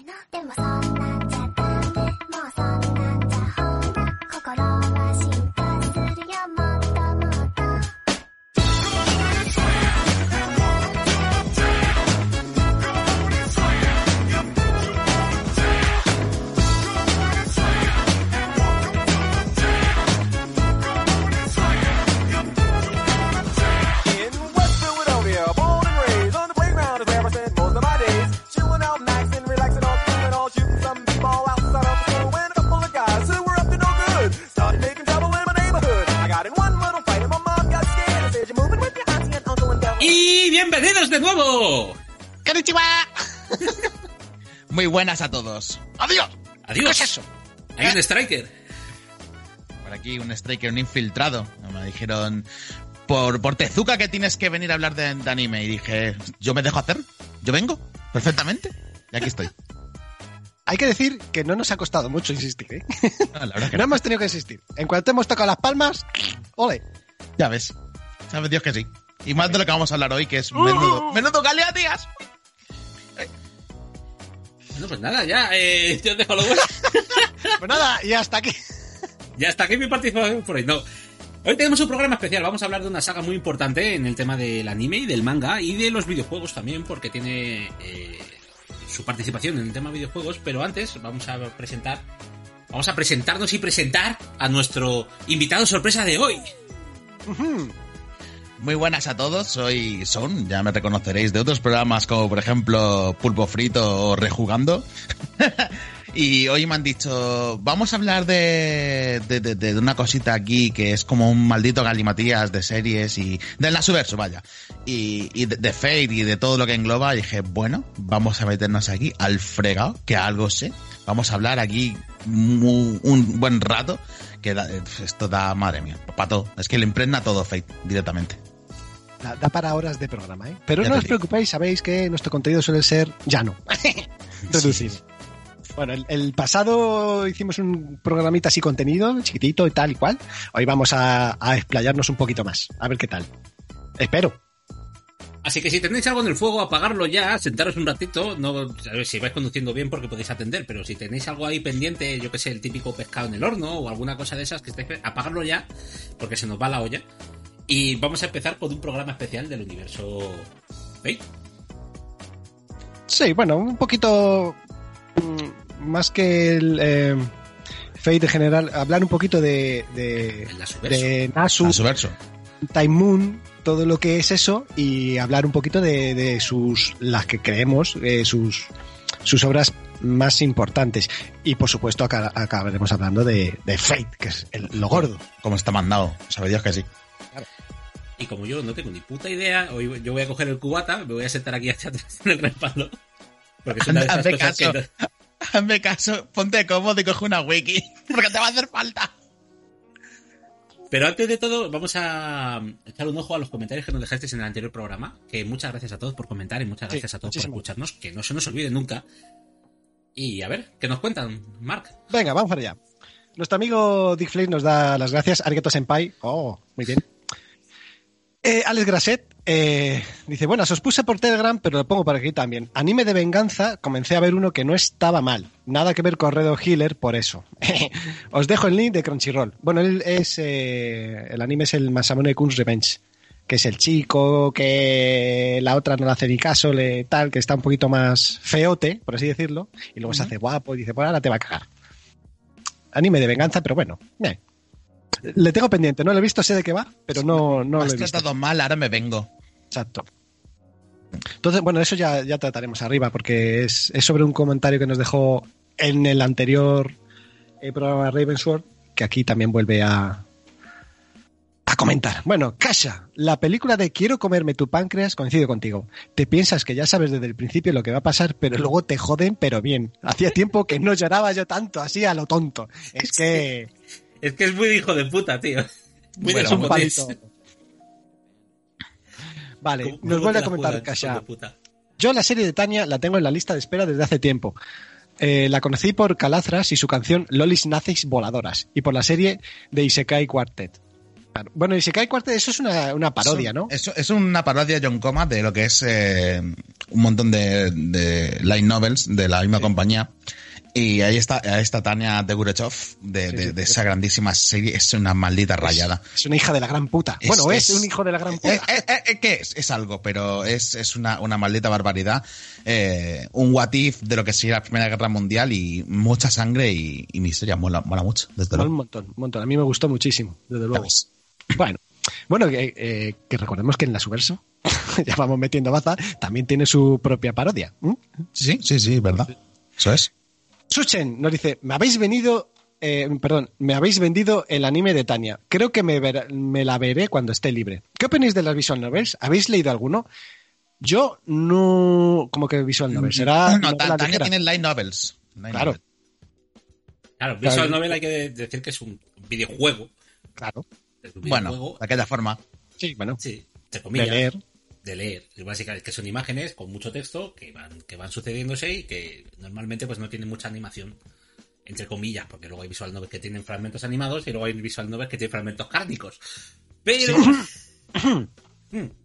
いな。でもそんな Muy buenas a todos. ¡Adiós! Adiós. ¿Qué es eso? Hay un striker. Por aquí un striker, un infiltrado. Me dijeron, por, por Tezuka que tienes que venir a hablar de, de anime. Y dije, ¿yo me dejo hacer? ¿Yo vengo? Perfectamente. Y aquí estoy. Hay que decir que no nos ha costado mucho insistir, ¿eh? No, la verdad que No no. hemos tenido que insistir. En cuanto hemos tocado las palmas, ole. Ya ves. Sabes Dios que sí. Y más de lo que vamos a hablar hoy, que es menudo, menudo galeatías. Bueno, pues nada, ya. Eh, yo os dejo lo bueno. Pues nada, y hasta aquí. Ya está aquí mi participación por hoy. No. Hoy tenemos un programa especial. Vamos a hablar de una saga muy importante en el tema del anime y del manga y de los videojuegos también, porque tiene eh, su participación en el tema de videojuegos. Pero antes vamos a presentar, vamos a presentarnos y presentar a nuestro invitado sorpresa de hoy. Muy buenas a todos, soy Son, ya me reconoceréis de otros programas como por ejemplo Pulpo Frito o Rejugando. y hoy me han dicho, vamos a hablar de, de, una cosita aquí que es como un maldito galimatías de series y del Nasuverso, vaya. Y, de, Fate y de todo lo que engloba. Y dije, bueno, vamos a meternos aquí al fregado, que algo sé. Vamos a hablar aquí mu- un buen rato. Que da- esto da, madre mía, pato. Es que le impregna todo Fate directamente. Da, da para horas de programa, ¿eh? Pero Ya no os preocupéis, sabéis que nuestro contenido suele ser llano. Reducido. Bueno, el, el pasado hicimos un programita así contenido, chiquitito y tal y cual. Hoy vamos a, a explayarnos un poquito más. A ver qué tal. Espero. Así que si tenéis algo en el fuego, apagarlo ya, sentaros un ratito, no a ver, si vais conduciendo bien porque podéis atender, pero si tenéis algo ahí pendiente, yo que sé, el típico pescado en el horno o alguna cosa de esas que estéis, apagarlo ya, porque se nos va la olla. Y vamos a empezar con un programa especial del universo Fate. Sí, bueno, un poquito mm, más que el eh, Fate en general, hablar un poquito de, de, El de Nasu. Time Moon, todo lo que es eso y hablar un poquito de, de sus, las que creemos, eh, sus, sus obras más importantes. Y por supuesto aca- acabaremos hablando de, de Fate, que es el- lo gordo. Como está mandado. Sabe Dios que sí. Y como yo no tengo ni puta idea, hoy yo voy a coger el cubata, me voy a sentar aquí hacia atrás en el respaldo. Porque es una de esas Hazme cosas caso. que... Hazme caso, ponte cómodo y coge una wiki. Porque te va a hacer falta. Pero antes de todo, vamos a echar un ojo a los comentarios que nos dejasteis en el anterior programa. Que muchas gracias a todos por comentar y muchas Sí, gracias a todos muchísimo. por escucharnos. Que no se nos olvide nunca. Y a ver, ¿qué nos cuentan, Mark? Venga, vamos para allá. Nuestro amigo Dick Flake nos da las gracias. Arigato Senpai. Oh, muy bien. Eh, Alex Grasset eh, dice, bueno, os puse por Telegram, pero lo pongo por aquí también. Anime de venganza, comencé a ver uno que no estaba mal. Nada que ver con Redo Healer, por eso. os dejo el link de Crunchyroll. Bueno, él es, eh, el anime es el Masamune Kun's Revenge, que es el chico que la otra no le hace ni caso, le tal, que está un poquito más feote, por así decirlo, y luego se hace guapo y dice, pues ahora te va a cagar. Anime de venganza, pero bueno. Le tengo pendiente, no lo he visto, sé de qué va, pero no, no lo has he visto. tratado mal, ahora me vengo. Exacto. Entonces, bueno, eso ya, ya trataremos arriba, porque es, es sobre un comentario que nos dejó en el anterior eh, programa Ravensword, que aquí también vuelve a, a comentar. Bueno, Kasha, la película de Quiero comerme tu páncreas coincido contigo. Te piensas que ya sabes desde el principio lo que va a pasar, pero luego te joden, pero bien. Hacía tiempo que no lloraba yo tanto así a lo tonto. Es que... Es que es muy de hijo de puta, tío. Muy Bueno, de un palito. Vale, ¿Cómo- nos cómo vuelve a comentar puta? Yo la serie de Tania la tengo en la lista de espera desde hace tiempo. Eh, la conocí por Calazras y su canción Lolis Naces Voladoras y por la serie de Isekai Quartet. Bueno, y Sekai Quartet, eso es una, una parodia, ¿no? Es, es una parodia John Coma de lo que es eh, un montón de, de light novels de la misma compañía. Y ahí está, ahí está Tania de Gurechov, de, de- de esa grandísima serie. Es una maldita rayada. Es una hija de la gran puta. Es- bueno, es, es- un hijo de la gran puta. Eh, eh, eh, ¿Qué es? Es algo, pero es, es una, una maldita barbaridad. Eh, un what if de lo que sería la Primera Guerra Mundial y mucha sangre y, y miseria. Mola, mola mucho, desde un luego. montón, un montón. A mí me gustó muchísimo, desde luego. Bueno, bueno que, eh, que recordemos que en la Subverso, ya vamos metiendo baza, también tiene su propia parodia. ¿m? Sí, sí, sí, verdad. Eso es. Suchen nos dice, me habéis venido, eh, perdón, me habéis vendido el anime de Tania. Creo que me, ver- me la veré cuando esté libre. ¿Qué opináis de las visual novels? ¿Habéis leído alguno? Yo no, como que visual novels, será no, Tania ligera. tiene light novels. Light Claro. Claro, Visual Claro. Novel hay que de- decir que es un videojuego. Claro, Es un Bueno, videojuego, de aquella forma. sí, bueno, sí, de comillas, leer. De leer. Básicamente que son imágenes con mucho texto que van, que van sucediéndose y que normalmente pues no tienen mucha animación. Entre comillas, porque luego hay visual novels que tienen fragmentos animados y luego hay visual novels que tienen fragmentos cárnicos. Pero,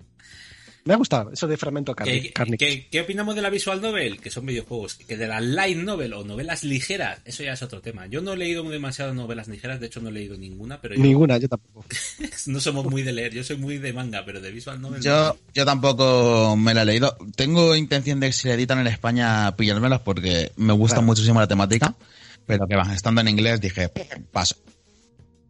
Me ha gustado eso de fragmento carni- ¿qué, cárnico. qué- qué opinamos de la visual novel? Que son videojuegos. Que de la light novel o novelas ligeras, eso ya es otro tema. Yo no he leído demasiadas novelas ligeras, de hecho no he leído ninguna, pero yo- Ninguna, yo tampoco. no somos muy de leer. Yo soy muy de manga, pero de visual novel. Yo, yo tampoco me la he leído. Tengo intención de que si la editan en España pillármelas porque me gusta Claro. muchísimo la temática. Pero que va, estando en inglés dije, paso.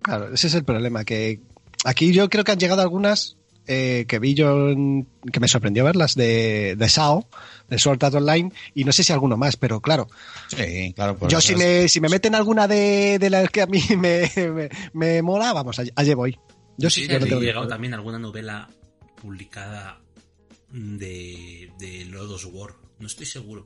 Claro, ese es el problema, que aquí yo creo que han llegado algunas eh, que vi yo, en- que me sorprendió verlas, de, de SAO, de Sword Art Online, y no sé si alguno más, pero claro, Sí, claro. pues yo si me, si me meten alguna de, de las que a mí me, me, me mola, vamos, allí, allí voy. Yo sí, sí, yo no tengo llegado también alguna novela publicada de, de Lodos War. No estoy seguro.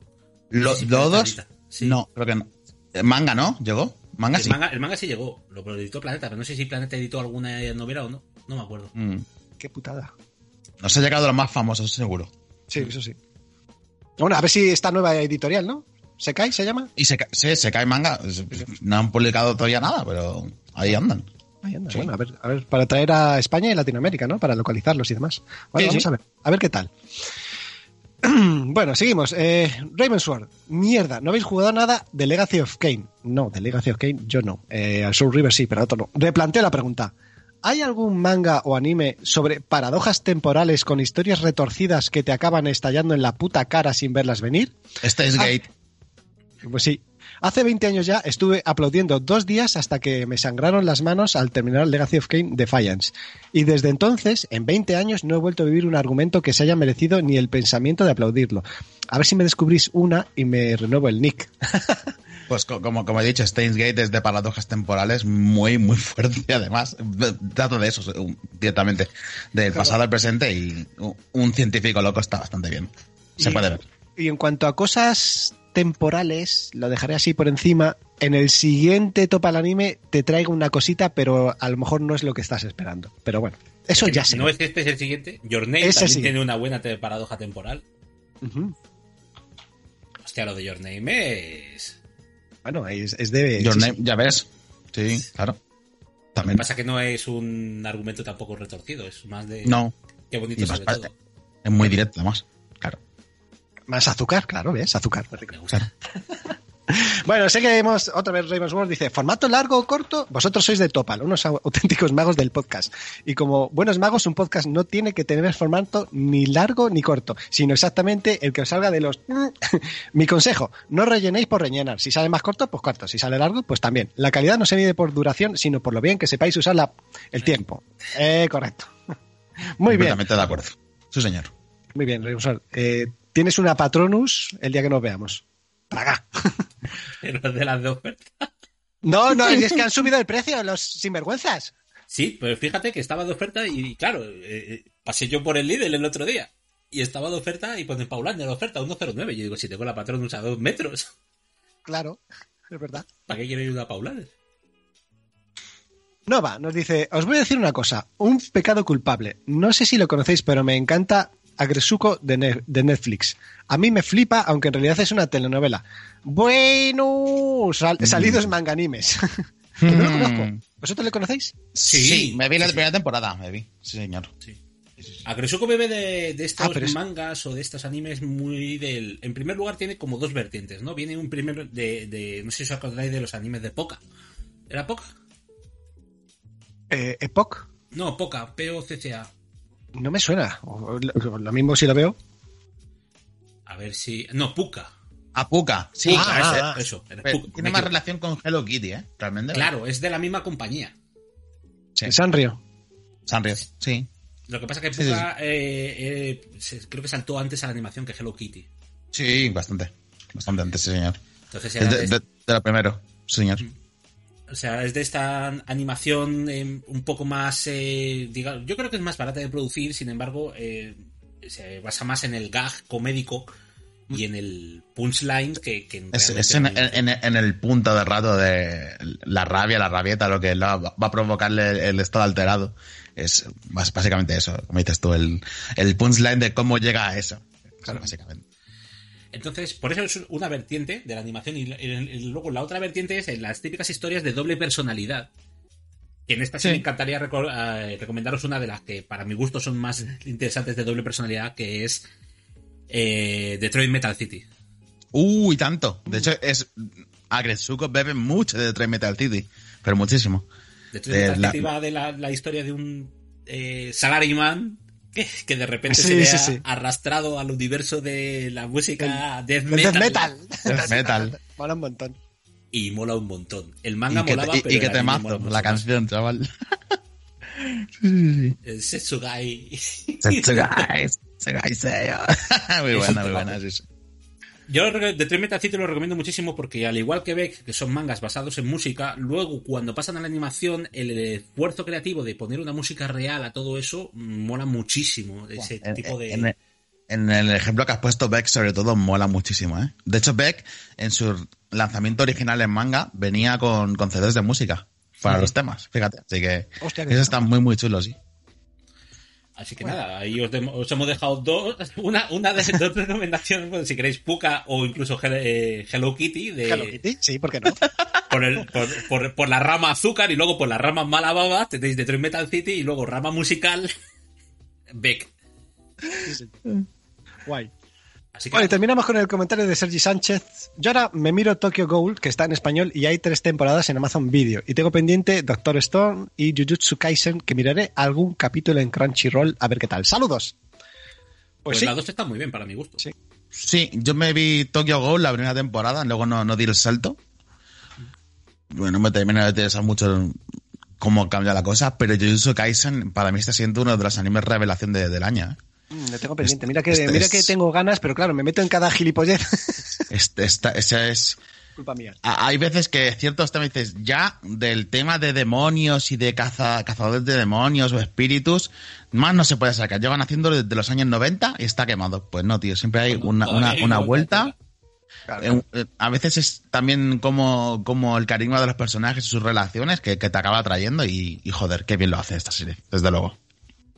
Lo- ¿Lodos? Sí. No, creo que no. Eh, Manga, ¿no? ¿Llegó? Manga El sí. manga, el manga sí llegó, lo lo editó Planeta, pero no sé si Planeta editó alguna novela o no. No me acuerdo. Mm. Qué putada. Nos ha llegado a los más famosos, seguro. Sí, eso sí. Bueno, a ver si esta nueva editorial, ¿no? ¿Se cae, se llama? Y se, sí, se cae manga. No han publicado todavía nada, pero ahí andan. Ahí anda. Sí. Bueno, a ver, a ver, para traer a España y Latinoamérica, ¿no? Para localizarlos y demás. Bueno, Sí, vamos a ver, a ver qué tal. bueno, seguimos. Eh, Raven Sword, mierda, ¿no habéis jugado nada de Legacy of Kane? No, de Legacy of Kane yo no. Eh, al Soul River sí, pero otro no. Replanteo la pregunta. ¿Hay algún manga o anime sobre paradojas temporales con historias retorcidas que te acaban estallando en la puta cara sin verlas venir? Este es Ah. Gate. Pues sí. Hace 20 años ya estuve aplaudiendo dos días hasta que me sangraron las manos al terminar Legacy of Kane Defiance. Y desde entonces, en 20 años, no he vuelto a vivir un argumento que se haya merecido ni el pensamiento de aplaudirlo. A ver si me descubrís una y me renuevo el nick. Pues co- como, como he dicho, Steins Gate es de paradojas temporales muy, muy fuerte, además. Dato de eso, directamente. Del pasado al presente y un- científico loco está bastante bien. Se Y- puede ver. Y en cuanto a cosas temporales, lo dejaré así por encima. En el siguiente Topa el Anime te traigo una cosita, pero a lo mejor no es lo que estás esperando. Pero bueno, eso ya sé. No es que este es el siguiente. Your Name Ese también sí. tiene una buena te- paradoja temporal. Hostia, lo de Your Name es. Bueno, es, es de... Your sí, Name, sí. ya ves. Sí, claro. Lo que También. pasa que no es un argumento tampoco retorcido, es más de. No, Qué bonito y sobre más- todo. es muy directo, además. Claro. Más azúcar, claro, ¿ves? Azúcar. Me gusta. Bueno, seguimos otra vez Raymond World dice, ¿formato largo o corto? Vosotros sois de Topal, unos au- auténticos magos del podcast. Y como buenos magos, un podcast no tiene que tener formato ni largo ni corto, sino exactamente el que os salga de los... Mi consejo, no rellenéis por rellenar. Si sale más corto, pues corto. Si sale largo, pues también. La calidad no se mide por duración, sino por lo bien que sepáis usar la- el tiempo. Eh, correcto. Muy bien, Completamente de acuerdo. Sí, señor. muy bien, Raymond World. Eh, Tienes una Patronus el día que nos veamos. Paga. Pero de las de oferta. No, no, es que han subido el precio, los sinvergüenzas. Sí, pero fíjate que estaba de oferta y, claro, eh, eh, pasé yo por el Lidl el otro día. Y estaba de oferta y ponen Paulán de la oferta 109. Yo digo, si tengo la patrón a dos metros, Claro, es verdad. ¿para qué quiero ir a Paulán? Nova nos dice, os voy a decir una cosa, un pecado culpable. No sé si lo conocéis, pero me encanta Agresuko de, Ne- de Netflix. A mí me flipa, aunque en realidad es una telenovela. Bueno, sal- salidos manganimes. Pues no lo Hmm. conozco. ¿Vosotros le conocéis? Sí. Sí, me vi la Sí, sí. primera temporada, me vi. Sí, señor. A Gresuko bebe de, de estos Ah, es- mangas o de estos animes muy del... En primer lugar tiene como dos vertientes, ¿no? Viene un primer de... de- no sé si os acordáis de los animes de Poca. ¿Era Poca? Eh, Epoch. No, Poca, P-O-C-C-A. No me suena. Lo, lo mismo si lo veo. A ver si... No, Puka. Apuka, sí. Puka, ah, eso, ah. eso, era Pero Puka, tiene más relación con Hello Kitty, ¿eh? Realmente. Claro, es de la misma compañía. Sí. Sanrio. Sanrio, sí. Lo que pasa que Sí, Puka eh, eh, se- creo que saltó antes a la animación que Hello Kitty. Sí, bastante. Bastante antes, sí, señor. Entonces Es era de, de- de- de lo primero, sí, señor. O sea, es de esta animación eh, un poco más, eh, diga- yo creo que es más barata de producir, sin embargo, eh, se basa más en el gag comédico y en el punchline que, que en Es, es en, el punto de rato de la rabia, la rabieta, lo que la- va a provocarle el, el estado alterado. Es básicamente eso, como dices tú, el, el punchline de cómo llega a eso. Claro, básicamente. Entonces, por eso es una vertiente de la animación y, luego la otra vertiente es en las típicas historias de doble personalidad. Que en esta sí, Sí. me encantaría eh, recomendaros una de las que para mi gusto son más interesantes de doble personalidad, que es eh, Detroit Metal City. Uy, tanto. De hecho, es. Agretsuko bebe mucho de Detroit Metal City, pero muchísimo. Detroit Eh, Metal la- City va de la, la historia de un eh, salaryman que, que de repente Sí, se ve sí, sí. arrastrado al universo de la música death metal, Death Metal. Death metal. Mola un montón. y mola un montón. El manga Y que, molaba, te, y- pero y que te mazo la canción, chaval. El Setsugai. Setsugai, Setsugai Seiyo. Muy buena, muy buena, sí, sí. Yo re- Detroit Metal City lo recomiendo muchísimo porque al igual que Beck, que son mangas basados en música, luego cuando pasan a la animación, el esfuerzo creativo de poner una música real a todo eso mm, mola muchísimo. Ese En, tipo de... en- en el ejemplo que has puesto, Beck, sobre todo, mola muchísimo, ¿eh? De hecho, Beck, en su lanzamiento original en manga, venía con, con CDs de música para los temas, fíjate. Así que Hostia, eso está muy, muy chulo, sí. Así que nada, ahí os, hemos dejado dos, una, una de dos recomendaciones, bueno, si queréis Puka o incluso eh, Hello Kitty, de, Hello Kitty, sí, ¿por qué no? por, el- por, por- por la rama azúcar y luego por la rama malababa tenéis Detroit Metal City y luego rama musical Beck. Sí, sí. Guay. Así que Bueno, y terminamos con el comentario de Sergi Sánchez. Yo ahora me miro Tokyo Ghoul, que está en español, y hay tres temporadas en Amazon Video. Y tengo pendiente Doctor Stone y Jujutsu Kaisen, que miraré algún capítulo en Crunchyroll a ver qué tal. ¡Saludos! pues, Pues sí, las dos están muy bien para mi gusto. Sí. Sí, yo me vi Tokyo Ghoul la primera temporada, luego no, no di el salto. Bueno, me termina de interesar mucho cómo cambia la cosa, pero Jujutsu Kaisen para mí está siendo uno de los animes revelación de- del año. ¿eh? Mm, lo tengo pendiente. Mira que, Este mira es- que tengo ganas, pero claro, me meto en cada gilipollez. Este, esta- ese es, Culpa mía. hay veces que ciertos temas dices, ya del tema de demonios y de caza, cazadores de demonios o espíritus, más no se puede sacar. Llevan haciendo desde los años 90 y está quemado. Pues no, tío, siempre hay una, una, vuelta. Claro. Eh, A veces es también como, como el carisma de los personajes y sus relaciones que, que te acaba atrayendo y, y joder, qué bien lo hace esta serie, desde luego.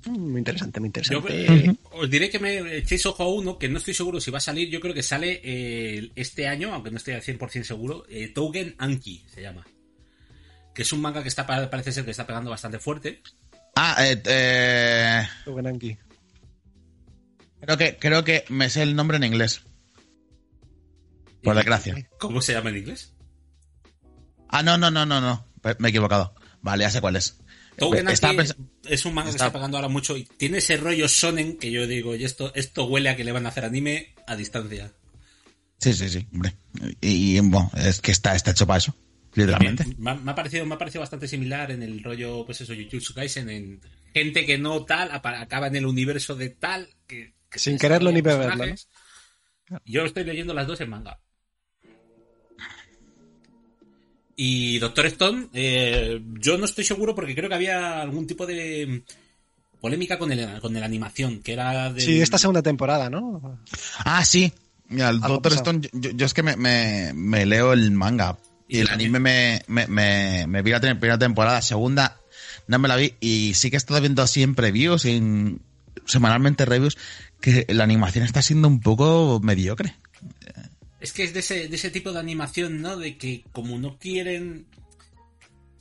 Muy interesante, muy Yo interesante. eh, os diré que me echéis ojo a uno que no estoy seguro si va a salir. Yo creo que sale eh, este año, aunque no estoy al 100% seguro. Eh, Tougen Anki se llama. Que es un manga que está parece ser que está pegando bastante fuerte. Ah, eh, eh, Tugenanki. creo que, creo que me sé el nombre en inglés. Por desgracia. ¿Cómo se llama en inglés? Ah, no, no, no, no, no. Me he equivocado. Vale, ya sé cuál es. Anki pens- es un manga que está pegando ahora mucho y tiene ese rollo sonen que yo digo, y esto, esto huele a que le van a hacer anime a distancia. Sí, sí, sí, hombre. Y, y, bueno, es que está, está hecho para eso, literalmente. Me ha, me ha parecido, me ha parecido bastante similar en el rollo, pues eso, Jujutsu Kaisen, en gente que no tal, acaba en el universo de tal, que, que Sin quererlo ni beberlo, personajes. Yo estoy leyendo las dos en manga. Y Doctor Stone, eh, yo no estoy seguro porque creo que había algún tipo de polémica con el, con la animación, que era de... Sí, esta segunda temporada, ¿no? Ah, sí. Mira, el Doctor pasado. Stone, yo, yo es que me, me, me leo el manga. Y Y el anime me, me, me, me vi la primera temporada, segunda no me la vi. Y sí que he estado viendo así en previews, en, semanalmente reviews, que la animación está siendo un poco mediocre. Es que es de ese, de ese tipo de animación, ¿no? De que como no quieren...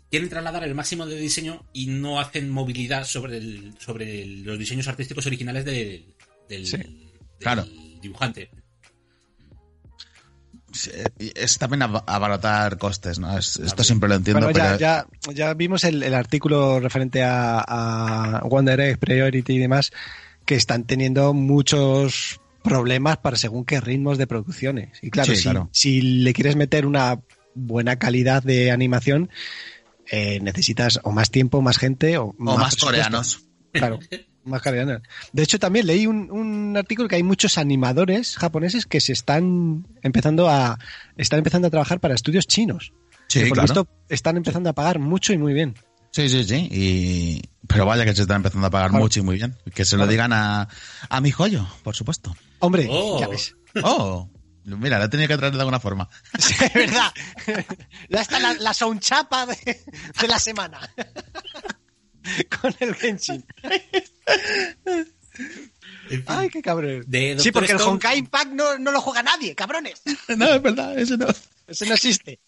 quieren trasladar el máximo de diseño y no hacen movilidad sobre, el- sobre el- los diseños artísticos originales del, del- Sí, del claro. dibujante. Sí, Es también ab- abaratar costes, ¿no? Es- esto siempre lo entiendo, Bueno, pero ya, ya, ya vimos el, el artículo referente a, a Wonder Egg, Priority y demás, que están teniendo muchos problemas para según qué ritmos de producciones. Y claro, Sí, si, claro. si le quieres meter una buena calidad de animación, eh, necesitas o más tiempo, más gente o, o más presupuesto. coreanos. Claro, más coreanos. De hecho, también leí un, un artículo que hay muchos animadores japoneses que se están empezando a están empezando a trabajar para estudios chinos. Sí, que por lo claro. visto están empezando a pagar mucho y muy bien. Sí, sí, sí. Y... Pero vaya que se están empezando a pagar Claro. mucho y muy bien. Que se lo Claro. digan a, a mi joyo, por supuesto. Hombre, Oh. ya ves. Oh, mira, la he tenido que traer de alguna forma. Sí, es verdad. Ya está la, la soundchapa de, de la semana. Con el Genshin. Ay, qué cabrón. De sí, porque el Stone- Honkai Impact no, no lo juega nadie, cabrones. no, es verdad, eso no. Ese no existe.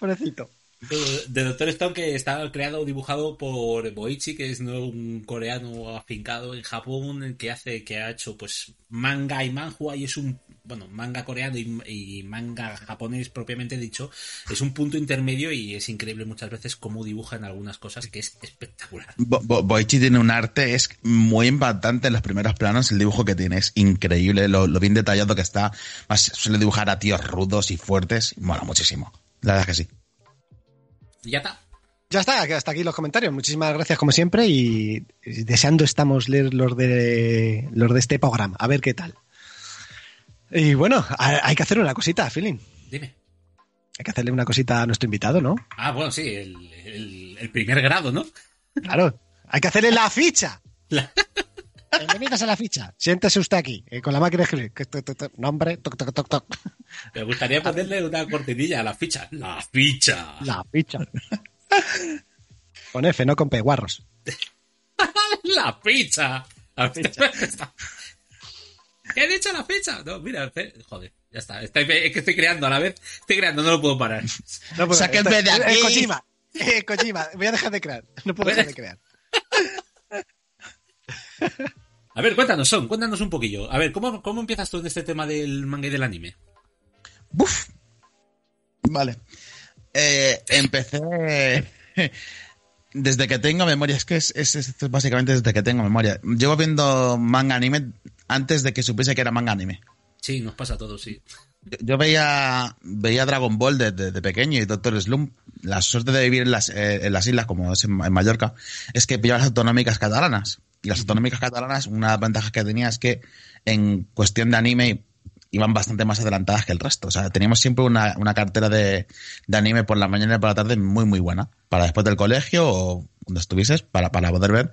Pobrecito. De, Doctor Stone que está creado o dibujado por Boichi, que es un coreano afincado en Japón que hace, que ha hecho pues manga y manhua y es un bueno, manga coreano y, manga japonés propiamente dicho, es un punto intermedio y es increíble muchas veces cómo dibujan algunas cosas que es espectacular. Bo- Bo- Boichi tiene un arte, es muy impactante en los primeros planos, el dibujo que tiene es increíble, lo, lo bien detallado que está, más suele dibujar a tíos rudos y fuertes, mola muchísimo, la verdad es que sí. Y ya está. Ya está, hasta aquí los comentarios. Muchísimas gracias como siempre y deseando estamos leer los de los de este programa. A ver qué tal. Y bueno, ha- hay que hacer una cosita, Feeling. Dime. Hay que hacerle una cosita a nuestro invitado, ¿no? Ah, bueno, sí, el, el- el primer grado, ¿no? Claro. Hay que hacerle la ficha. La- Bienvenidos a la ficha. Siéntese usted aquí, eh, con la máquina de escribir. Nombre, toc, toc, toc, toc. Me gustaría ponerle una cortinilla a la ficha. La ficha. La ficha. Con F, no con P, guarros. La ficha. La ficha. ¿Qué he dicho la ficha? No, mira, joder, ya está. Estoy- es que estoy creando a la vez. Estoy creando, no lo puedo parar. No, pues, Sáquenme de esto- eh, aquí. Kojima. Eh, Kojima, voy a dejar de crear. No puedo dejar de crear. A ver, cuéntanos, Son, cuéntanos un poquillo. A ver, ¿cómo, cómo empiezas tú en este tema del manga y del anime? Buf. Vale. Eh, empecé desde que tengo memoria. Es que es, es- es básicamente desde que tengo memoria. Llevo viendo manga anime antes de que supiese que era manga anime. Sí, nos pasa a todos, sí. Yo- veía, veía Dragon Ball desde de pequeño y Doctor Slump. La suerte de vivir en las, eh, en las islas, como es en, en Mallorca, es que pillaba las autonómicas catalanas. Y las autonómicas catalanas, una de las ventajas que tenía es que en cuestión de anime iban bastante más adelantadas que el resto. O sea, teníamos siempre una, una cartera de, de anime por la mañana y por la tarde muy, muy buena. Para después del colegio o donde estuvieses, para, para poder ver.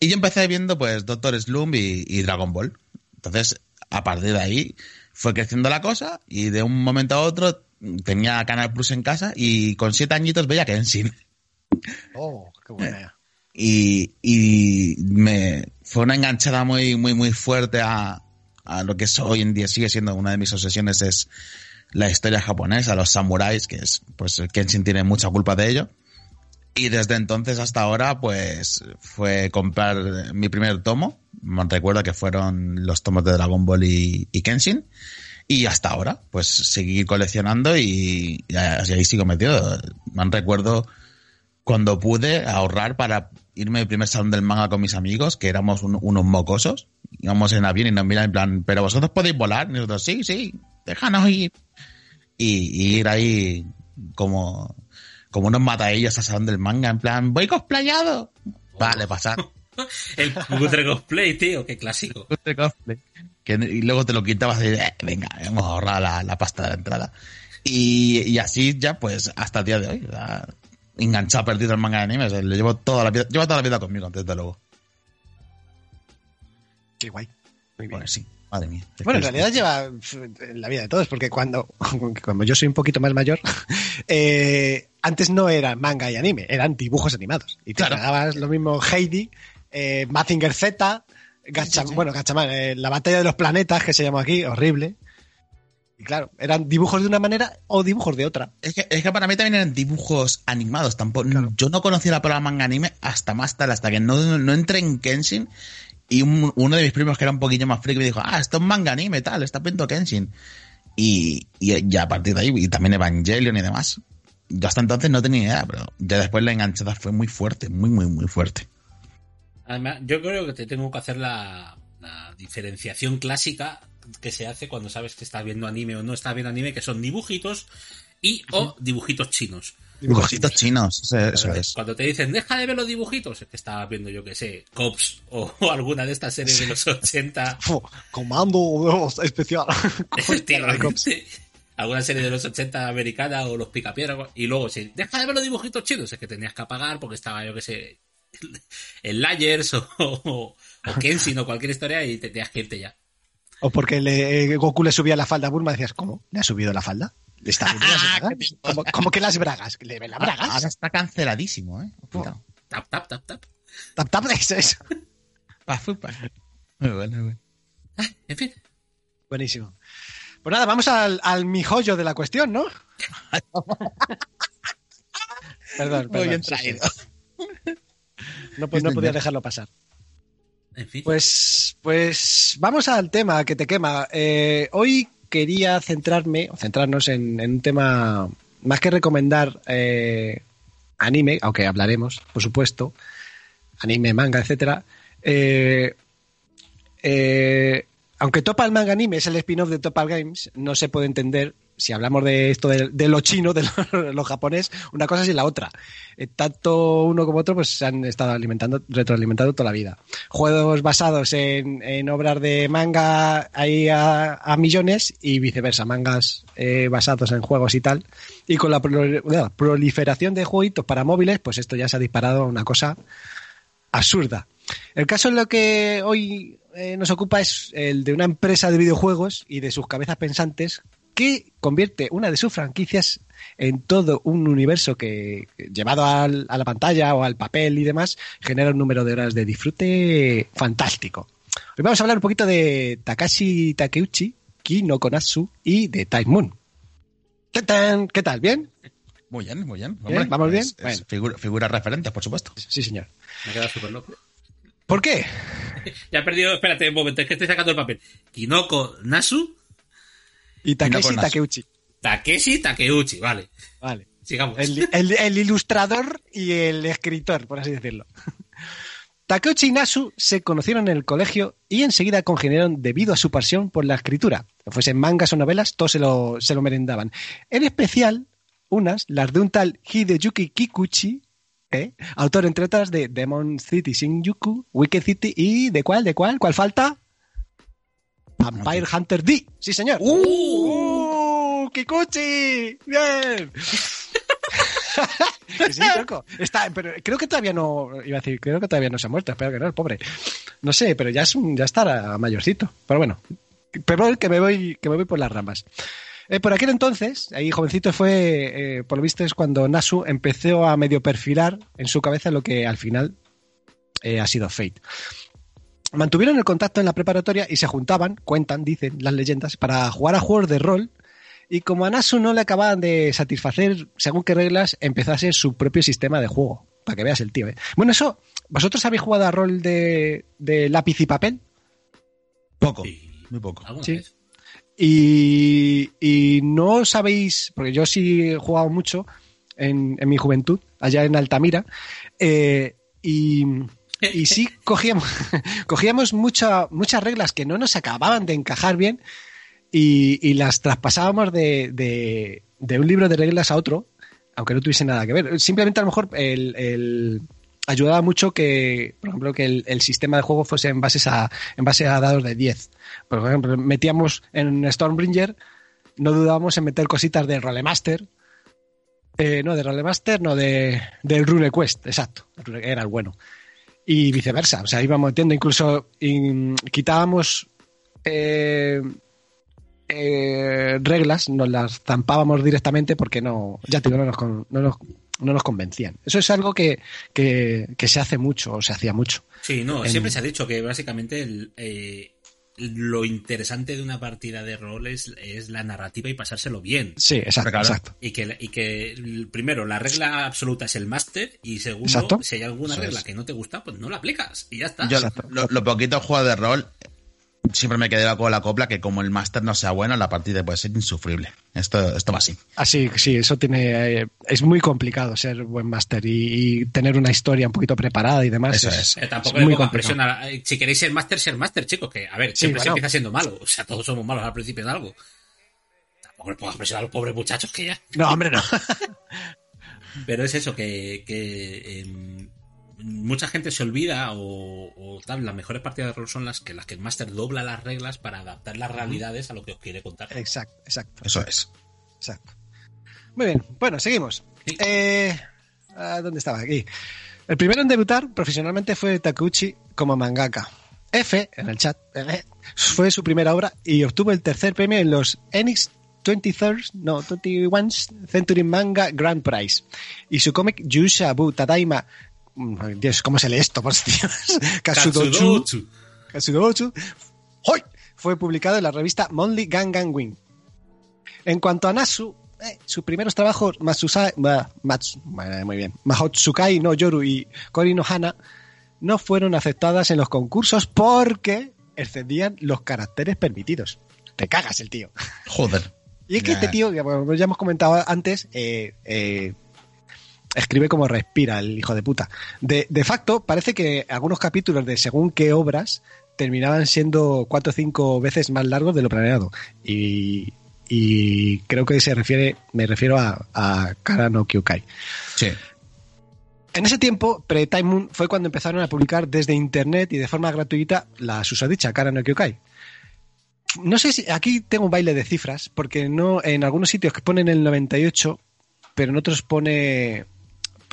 Y yo empecé viendo, pues, Doctor Slump y, y Dragon Ball. Entonces, a partir de ahí, fue creciendo la cosa y de un momento a otro tenía Canal Plus en casa y con siete añitos veía Kenshin. Oh, qué buena. Y, y me fue una enganchada muy, muy, muy fuerte a, a lo que es hoy en día sigue siendo una de mis obsesiones es la historia japonesa, los samuráis, que es, pues Kenshin tiene mucha culpa de ello. Y desde entonces hasta ahora, pues, fue comprar mi primer tomo. Recuerdo que fueron los tomos de Dragon Ball y, y Kenshin. Y hasta ahora, pues, seguir coleccionando y, y ahí sigo metido. Me recuerdo cuando pude ahorrar para irme al primer salón del manga con mis amigos, que éramos un- unos mocosos. Íbamos en avión y nos miran en plan, pero vosotros podéis volar. Y nosotros, sí, sí, déjanos ir. Y, y ir ahí como, como unos mataellos al salón del manga, en plan, voy cosplayado. Vale, pasar. El cutre cosplay, tío, qué clásico. Que, y luego te lo quitabas y eh, venga, hemos ahorrado la, la pasta de la entrada. Y, y así ya, pues, hasta el día de hoy. ya, enganchado, perdido el manga de anime. o sea, lo llevo toda la vida, llevo toda la vida conmigo, desde luego. Qué guay. Muy bien. Pues sí, madre mía. Bueno, en realidad lleva la vida de todos, porque cuando, cuando yo soy un poquito más mayor, eh, antes no era manga y anime, eran dibujos animados. Y te Claro. tragabas lo mismo Heidi, eh, Mazinger Z, Gacha- bueno, Gatchaman, eh, la batalla de los planetas, que se llama aquí, horrible. Y claro, eran dibujos de una manera o dibujos de otra. Es que, es que para mí también eran dibujos animados. Tampoco, Yo no conocía la palabra manga anime hasta más tarde, hasta que no, no entré en Kenshin. Y un- uno de mis primos, que era un poquillo más friki, me dijo: Ah, esto es manga anime, tal, está viendo Kenshin. Y, y ya a partir de ahí, y también Evangelion y demás. Yo hasta entonces no tenía idea, pero ya después la enganchada fue muy fuerte, muy, muy, muy fuerte. Además, yo creo que te tengo que hacer la, la diferenciación clásica que se hace cuando sabes que estás viendo anime o no estás viendo anime, que son dibujitos y o dibujitos chinos. Dibujitos chinos, eso, es. Cuando te dicen, deja de ver los dibujitos, es que estabas viendo, yo que sé, Cops o, o alguna de estas series de los 80. Fu, comando especial. Efectivamente. Alguna serie de los 80 americana o los picapiedras. Y luego, si deja de ver los dibujitos chinos, es que tenías que apagar porque estaba, yo que sé, el Layers o, o, o Kenshin o cualquier historia y te tenías que irte ya. O porque le- Goku le subía la falda a Bulma, decías, ¿cómo? ¿Le ha subido la falda? ¿Le está subiendo las bragas? ¿Cómo, cómo que las bragas? ¿Le ven las bragas? Ahora está canceladísimo, ¿eh? Cuidado. Tap, tap, tap, tap. Tap, tap, eso, eso. Pa, fu, pa. Muy bueno, muy bueno. En fin. Buenísimo. Pues nada, vamos al, al mijollo de la cuestión, ¿no? perdón, Muy perdón. bien sí, sí. traído. No, pues, no podía dejarlo pasar. En fin. Pues, pues vamos al tema que te quema. Eh, hoy quería centrarme, o centrarnos en, en un tema más que recomendar eh, anime, aunque hablaremos, por supuesto, anime, manga, etcétera. Eh, eh, aunque Topal Manga Anime es el spin-off de Topal Games, no se puede entender si hablamos de esto de, lo chino, de lo, japonés, una cosa sin la otra. Eh, tanto uno como otro pues se han estado alimentando, retroalimentando toda la vida. Juegos basados en, obras de manga ahí a, millones y viceversa, mangas eh, basados en juegos y tal. Y con la proliferación de jueguitos para móviles, pues esto ya se ha disparado a una cosa absurda. El caso en lo que hoy eh, nos ocupa es el de una empresa de videojuegos y de sus cabezas pensantes que convierte una de sus franquicias en todo un universo que, llevado al- a la pantalla o al papel y demás, genera un número de horas de disfrute fantástico. Hoy vamos a hablar un poquito de Takashi Takeuchi, Kino Konatsu y de Time Moon. ¿Qué tal? ¿Qué tal? ¿Bien? Muy bien, muy bien. Bien, ¿vamos bien? Es- es Bueno. figura- figuras referentes, por supuesto. Sí, señor. Me he quedado súper loco. ¿Por qué? Ya he perdido, espérate un momento, es que estoy sacando el papel. Kinoko Nasu, Y Takeshi. Takeuchi. Takeshi Takeuchi, vale. Vale. Sigamos. El, el- el ilustrador y el escritor, por así decirlo. Takeuchi y Nasu se conocieron en el colegio y enseguida congeniaron debido a su pasión por la escritura. Fuesen mangas o novelas, todos se lo, se lo merendaban. En especial, unas, las de un tal Hideyuki Kikuchi, ¿eh? autor, entre otras, de Demon City Shinjuku, Wicked City y ¿de cuál? ¿De cuál? ¿Cuál falta? Vampire Hunter D. Sí, señor. ¡Uh! ¡Kikuchi! ¡Bien! Que sí, loco. Está, pero creo que todavía no, iba a decir, creo que todavía no se ha muerto, espero que no, el pobre. No sé, pero ya es un, ya estará mayorcito. Pero bueno, pero que me voy, que me voy por las ramas. Eh, por aquel entonces, ahí jovencito fue, eh, por lo visto es cuando Nasu empezó a medio perfilar en su cabeza lo que al final eh, ha sido Fate. Mantuvieron el contacto en la preparatoria y se juntaban, cuentan, dicen las leyendas, para jugar a juegos de rol. Y como a Nasu no le acababan de satisfacer según qué reglas, empezó a ser su propio sistema de juego. Para que veas el tío, ¿eh? Bueno, eso, ¿vosotros habéis jugado a rol de, de lápiz y papel? Poco, muy poco. ¿Alguna Sí. vez? Y, y no sabéis, porque yo sí he jugado mucho en, en mi juventud, allá en Altamira, eh, y, y sí cogíamos, cogíamos mucha- muchas reglas que no nos acababan de encajar bien y, las traspasábamos de, de- de un libro de reglas a otro, aunque no tuviese nada que ver. Simplemente a lo mejor el, ayudaba mucho que, por ejemplo, que el, sistema de juego fuese en, bases a, en base a dados de 10. Por ejemplo, metíamos en Stormbringer, no dudábamos en meter cositas de Rolemaster. Eh, no, de Rolemaster, no, de, del Rune Quest, exacto. Era el bueno. Y viceversa. O sea, íbamos metiendo incluso. quitábamos eh, eh, reglas, nos las zampábamos directamente porque no, ya te digo, no nos, con- no nos, no nos convencían. Eso es algo que, que, que se hace mucho, o se hacía mucho. Sí, no, En- siempre se ha dicho que básicamente el, eh, lo interesante de una partida de rol es, es la narrativa y pasárselo bien. Sí, exacto, Claro. exacto. Y que, y que primero, la regla absoluta es el máster y segundo, Exacto. si hay alguna Eso regla es. que no te gusta, pues no la aplicas y ya está. Yo, Exacto. lo, lo poquito juego de rol, siempre me quedé con la copla que como el máster no sea bueno, la partida puede ser insufrible. Esto, esto va así. Así, sí, eso tiene. eh, es muy complicado ser buen máster y, y tener una historia un poquito preparada y demás. Eso es. Eh, tampoco es le muy complicado. a- eh, Si queréis ser máster, ser máster, chicos. Que, a ver, Sí, siempre se empieza siendo malo. O sea, todos somos malos al principio de algo. Tampoco le pongas presión a los pobres muchachos que ya. No, hombre, no. Pero es eso, que, que em, mucha gente se olvida o, o tal, las mejores partidas de rol son las que las que el máster dobla las reglas para adaptar las realidades a lo que os quiere contar. Exacto, exacto. Eso es. Exacto. Muy bien, bueno, seguimos. Sí. Eh, ¿a ¿Dónde estaba? Aquí. El primero en debutar profesionalmente fue Takeuchi como mangaka. F, en el chat, fue su primera obra y obtuvo el tercer premio en los Enix 23rd, no, 21 Century Manga Grand Prize. Y su cómic Yushabu Tadaima, Dios, ¿cómo se lee esto? Por Dios. Katsudochu. ¡Hoy! fue publicado en la revista Monthly Gangan Wing. En cuanto a Nasu, eh, sus primeros trabajos, Matsusai, Mats- muy bien, Mahotsukai no Yoru y Kori no Hana, no fueron aceptadas en los concursos porque excedían los caracteres permitidos. Te cagas el tío. Joder. Y es que este tío, ya, bueno, ya hemos comentado antes, eh, eh, escribe como respira el hijo de puta. De, de facto, parece que algunos capítulos de según qué obras terminaban siendo cuatro o cinco veces más largos de lo planeado. Y, y creo que se refiere, me refiero a, a Kara no Kyukai. Sí. En ese tiempo, pre-Time Moon fue cuando empezaron a publicar desde internet y de forma gratuita la susodicha Kara no Kyokai. No sé si aquí tengo un baile de cifras, porque no en algunos sitios que ponen el 98, pero en otros pone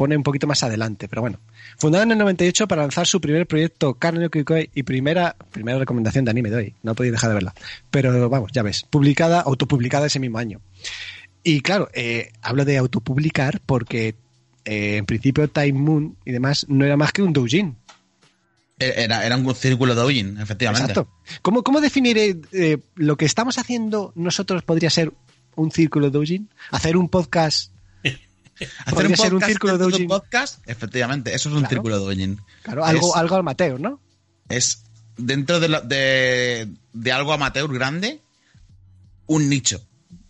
pone un poquito más adelante, pero bueno. Fundada en el 98 para lanzar su primer proyecto Kyokai y primera primera recomendación de anime de hoy, no podéis dejar de verla. Pero vamos, ya ves, publicada, autopublicada ese mismo año. Y claro, eh, hablo de autopublicar porque eh, en principio Time Moon y demás no era más que un doujin. Era, era un círculo de Ojin, efectivamente. Exacto. ¿Cómo, cómo definir eh, lo que estamos haciendo nosotros podría ser un círculo doujin? Hacer un podcast. Hacer un ser un círculo de un podcast, efectivamente, eso es un Claro. círculo de Ojin. Claro, algo, Es- algo amateur, ¿no? Es dentro de, lo- de, de algo amateur grande, un nicho.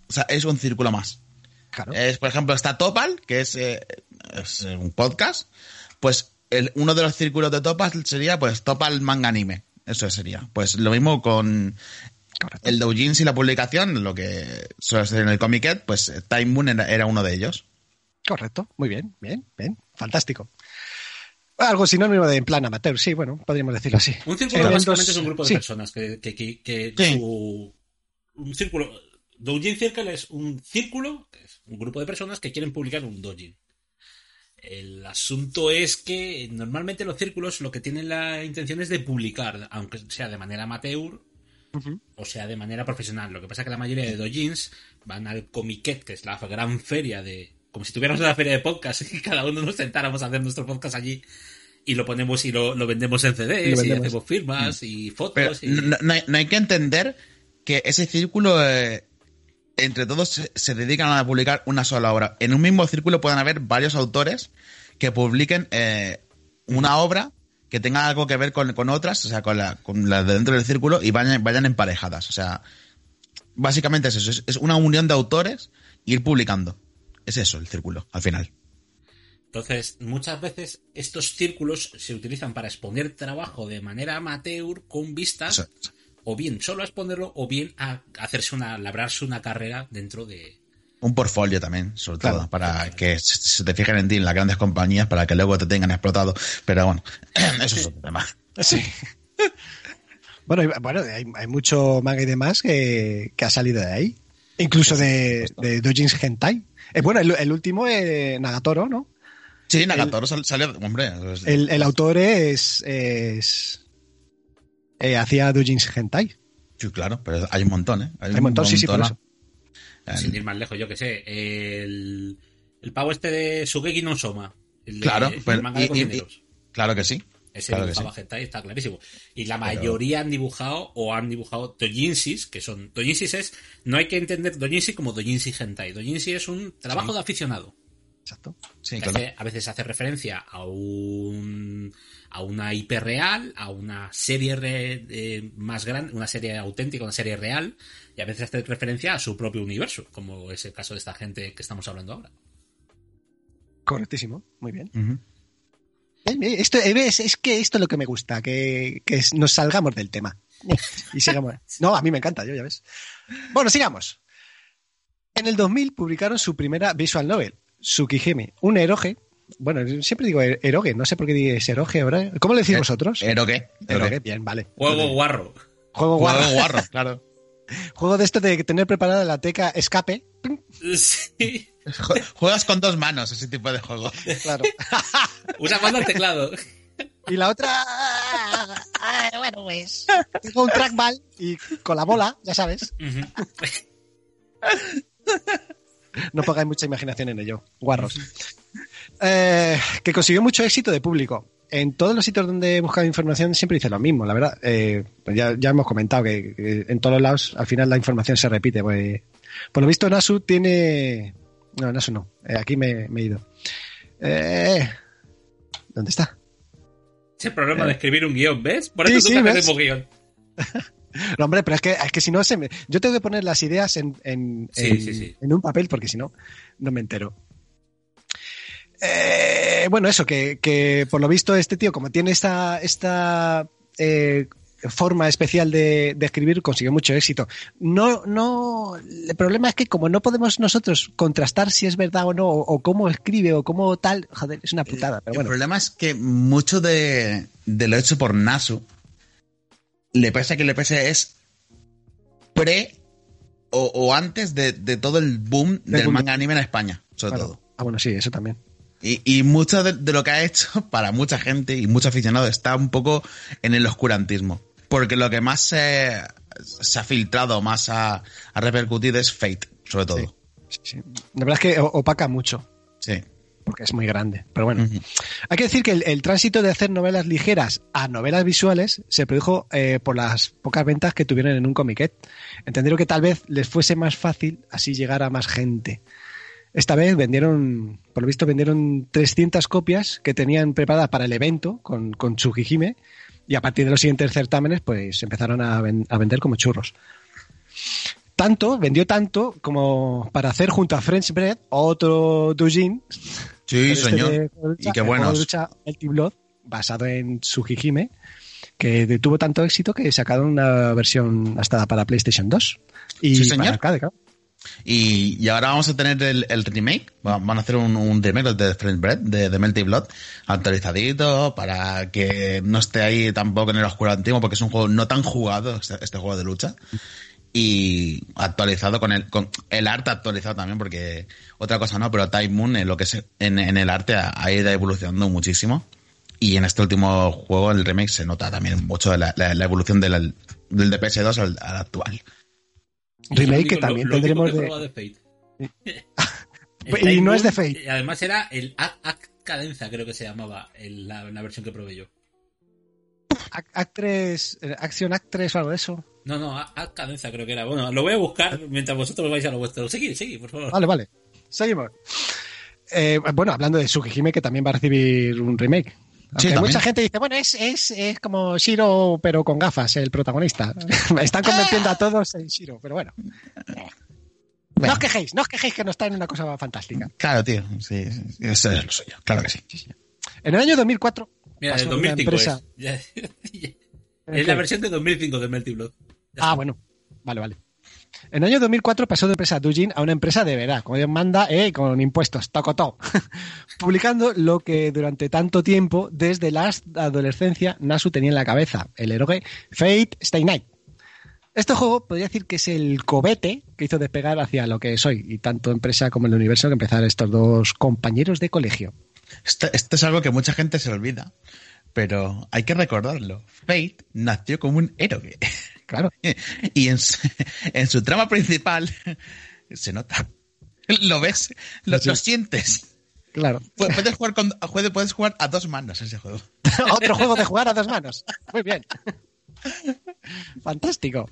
O sea, es un círculo más. Claro. Es, por ejemplo, está Topal, que es, eh, es un podcast. Pues el- uno de los círculos de Topal sería pues Topal Manga Anime. Eso sería. Pues lo mismo con Correcto. el doujins y la publicación, lo que suele ser en el Comic pues Time Moon era, era uno de ellos. Correcto. Muy bien, bien, bien. Fantástico. Algo sinónimo de en plan amateur, sí, bueno, podríamos decirlo así. Un círculo básicamente es un grupo de sí, personas que, que, que, que Sí. su- un círculo. Doujin Circle es un círculo, es un grupo de personas que quieren publicar un doujin. El asunto es que normalmente los círculos lo que tienen la intención es de publicar, aunque sea de manera amateur o sea de manera profesional. Lo que pasa es que la mayoría de doujins van al Comiquet, que es la gran feria de. Como si tuviéramos una feria de podcast y cada uno nos sentáramos a hacer nuestro podcast allí y lo ponemos y lo, lo vendemos en Y CDs y, hacemos firmas y Pero fotos. y... no, no hay, no hay que entender que ese círculo, eh, entre todos, se, se dedican a publicar una sola obra. En un mismo círculo pueden haber varios autores que publiquen eh, una obra que tenga algo que ver con, con otras, o sea, con la, con la de dentro del círculo y vayan, vayan emparejadas. O sea, básicamente es eso, es, es una unión de autores y ir publicando. Es eso el círculo, al final. Entonces, muchas veces estos círculos se utilizan para exponer trabajo de manera amateur con vistas Eso- o bien solo a exponerlo o bien a hacerse una, labrarse una carrera dentro de... Un portfolio también, sobre Claro. todo, para que se, se te fijen en ti en las grandes compañías para que luego te tengan explotado. Pero bueno, eso es otro tema. Sí. bueno, hay- bueno hay, hay mucho manga y demás que, que ha salido de ahí. Incluso de, de doujins hentai. Eh, bueno, el, el último es Nagatoro, ¿no? Sí, Nagatoro sal- salió, hombre. El, el autor es. es eh, hacía doujins hentai. Sí, claro, pero hay un montón, ¿eh? Hay un montón, sí, sí, por eso. Eh, Sin ir más lejos, yo que sé. El, el pavo este de Sugeki no Soma. El de- Claro, el pero- manga de y- y- cocineros. Claro que sí. Ese Claro que dibujaba hentai, está clarísimo. Y la mayoría han dibujado o han dibujado doujinshis, que son... Doujinshis es... No hay que entender doujinshi como doujinshi hentai. Doujinshi es un trabajo de aficionado. Exacto. Sí, que claro. hace- a veces hace referencia a un a una IP real, a una serie re- eh, más grande, una serie auténtica, una serie real, y a veces hace referencia a su propio universo, como es el caso de esta gente que estamos hablando ahora. Correctísimo. Muy bien. Esto, eh, ves, es que esto es lo que me gusta, que, que es- nos salgamos del tema. Eh, Y sigamos. No, a mí me encanta, yo ya ves. Bueno, sigamos. En el 2000 publicaron su primera visual novel, Tsukihime, un eroge. Bueno, yo siempre digo er- eroge, no sé por qué dices eroge ahora. ¿Cómo le decís Eh, vosotros? ¿Pero qué? ¿Pero Eroge, qué? bien, vale. Juego guarro. Juego guarro. Juego guarro, claro. Juego de esto de tener preparada la teca escape. Sí. Jue- Juegas con dos manos ese tipo de juego. Claro. Usa mando al teclado. Y la otra. ah, bueno, pues. Tengo un trackball y con la bola, ya sabes. No pongáis mucha imaginación en ello. Guarros. Eh, que consiguió mucho éxito de público. En todos los sitios donde he buscado información siempre dice lo mismo, la verdad. Eh, pues ya, ya hemos comentado que, que en todos lados al final la información se repite. pues. por lo visto Nasu tiene... No, Nasu no. Eh, aquí me, me he ido. Eh, ¿Dónde está? Ese problema de escribir un guion, ¿ves? Por Sí, eso sí, nunca ¿ves? hacemos guion. No, hombre, pero es que, es que si no se me... Yo tengo que poner las ideas en, en, Sí, en- sí, sí. en un papel porque si no, no me entero. Eh, bueno, eso, que, que por lo visto este tío, como tiene esta, esta eh, forma especial de, de escribir, consiguió mucho éxito. No, no, el problema es que como no podemos nosotros contrastar si es verdad o no, o, o cómo escribe o cómo tal, joder, es una putada, pero El bueno. problema es que mucho de, de lo hecho por Nasu, le pese a que le pese, es pre o, o antes de, de todo el boom del boom. manga anime en España, sobre Claro. todo. Ah, bueno, sí, eso también. Y, y mucho de, de lo que ha hecho para mucha gente y mucho aficionado está un poco en el oscurantismo. Porque lo que más se, se ha filtrado, más ha, ha repercutido es Fate, sobre todo. Sí. Sí, sí. La verdad es que opaca mucho. Sí. porque es muy grande. Pero bueno, hay que decir que el, el tránsito de hacer novelas ligeras a novelas visuales se produjo eh, por las pocas ventas que tuvieron en un comiquet. Entendieron que tal vez les fuese más fácil así llegar a más gente. Esta vez vendieron, por lo visto, vendieron 300 copias que tenían preparadas para el evento con, con Tsukihime y a partir de los siguientes certámenes pues empezaron a, ven- a vender como churros. Tanto, vendió tanto como para hacer junto a French Bread otro doujin Sí, este señor. de lucha, Y qué el lucha Melty Blood, basado en Tsukihime, que tuvo tanto éxito que sacaron una versión hasta para PlayStation 2. Y Sí, para señor. arcade, claro. Y, ahora vamos a tener el, remake. Va- Van a hacer un, un remake de French Bread, de, de Melty Blood, actualizadito, para que no esté ahí tampoco en el oscurantismo, porque es un juego no tan jugado, este, este juego de lucha. Y actualizado con el, con el arte actualizado también, porque otra cosa no, pero Time Moon en lo que es en, el arte ha, ha ido evolucionando muchísimo. Y en este último juego, el remake, se nota también mucho la, evolución del, del de PS2 al, al actual. Remake Lo que también lo tendremos he de- El y no es de Fate. y Además era el Act Act Cadenza, creo que se llamaba, el- la, la versión que probé yo. Ac- Actres, eh, Action Actress o algo de eso. No, no, Act Act Cadenza creo que era. Bueno, lo voy a buscar mientras vosotros vais a lo vuestro. Seguid, seguid, por favor. Vale, vale. Seguimos. Eh, bueno, hablando de Tsukihime, que también va a recibir un remake. Aunque también. mucha gente dice, bueno, es, es, es como Shiro, pero con gafas, el protagonista. Están convirtiendo a todos en Shiro, pero bueno. No os quejéis, no os quejéis que no está en una cosa fantástica. Claro, tío. Sí, sí, sí, eso es lo suyo. Claro que sí. En el año 2004 Mira, pasó el de una 2005 empresa- es. Ya- ¿En es la versión de 2005 de Melty Blood. Ah, bueno. Vale, vale. En el año 2004 pasó de empresa Dujin a una empresa de verdad, como Dios manda, eh, con impuestos, tocotó. Publicando lo que durante tanto tiempo, desde la adolescencia, Nasu tenía en la cabeza, el héroe Fate Stay Night. Este juego podría decir que es el cobete que hizo despegar hacia lo que soy, y tanto empresa como el universo que empezaron estos dos compañeros de colegio. Esto, esto es algo que mucha gente se olvida, pero hay que recordarlo. Fate nació como un héroe. Claro. Y en su, en su trama principal se nota. Lo ves, lo, Sí. lo sientes. Claro. Pu- Puedes jugar, con, puedes jugar a dos manos ese juego. Otro juego de jugar a dos manos. Muy bien. Fantástico.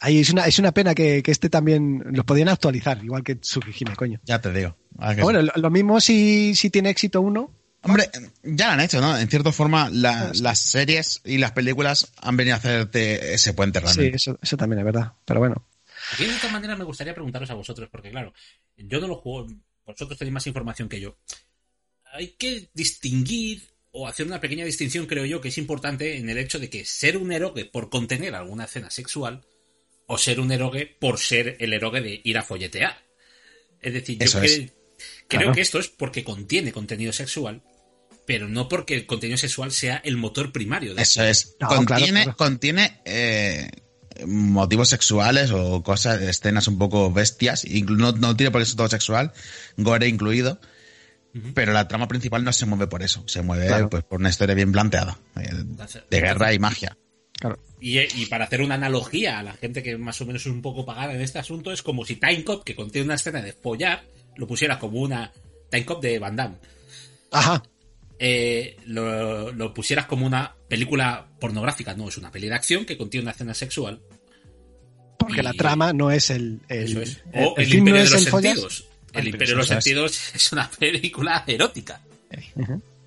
Ahí es una, es una pena que, que este también lo podían actualizar, igual que Tsukihime, coño. Ya te digo. Ah, Bueno, sí. lo, lo mismo si, si tiene éxito uno. Hombre, ya lo han hecho, ¿no? En cierta forma, la- las series y las películas han venido a hacerte ese puente Sí, realmente. eso, eso también es verdad. Pero bueno. Aquí de esta manera me gustaría preguntaros a vosotros, porque claro, yo no lo juego, vosotros tenéis más información que yo. Hay que distinguir o hacer una pequeña distinción, creo yo, que es importante en el hecho de que ser un eroge por contener alguna escena sexual o ser un eroge por ser el eroge de ir a folletear. Es decir, yo es. Creo Claro. que esto es porque contiene contenido sexual, pero no porque el contenido sexual sea el motor primario. De Eso es. No, contiene claro, claro. contiene eh, motivos sexuales o cosas, escenas un poco bestias. No, no tiene por eso todo sexual, gore incluido. Pero la trama principal no se mueve por eso. Se mueve Claro. pues, por una historia bien planteada. eh, De guerra y magia. Claro. Y, y para hacer una analogía a la gente que más o menos es un poco pagada en este asunto, es como si Time Cop, que contiene una escena de follar, lo pusiera como una Time Cop de Van Damme. Ajá. Eh, lo, lo pusieras como una película pornográfica, no, es una peli de acción que contiene una escena sexual. Porque Y- la trama no es el. el Eso es. el- O el El, fin no Imperio es de los. Sentidos. El Imperio de los. Sentidos es una película erótica,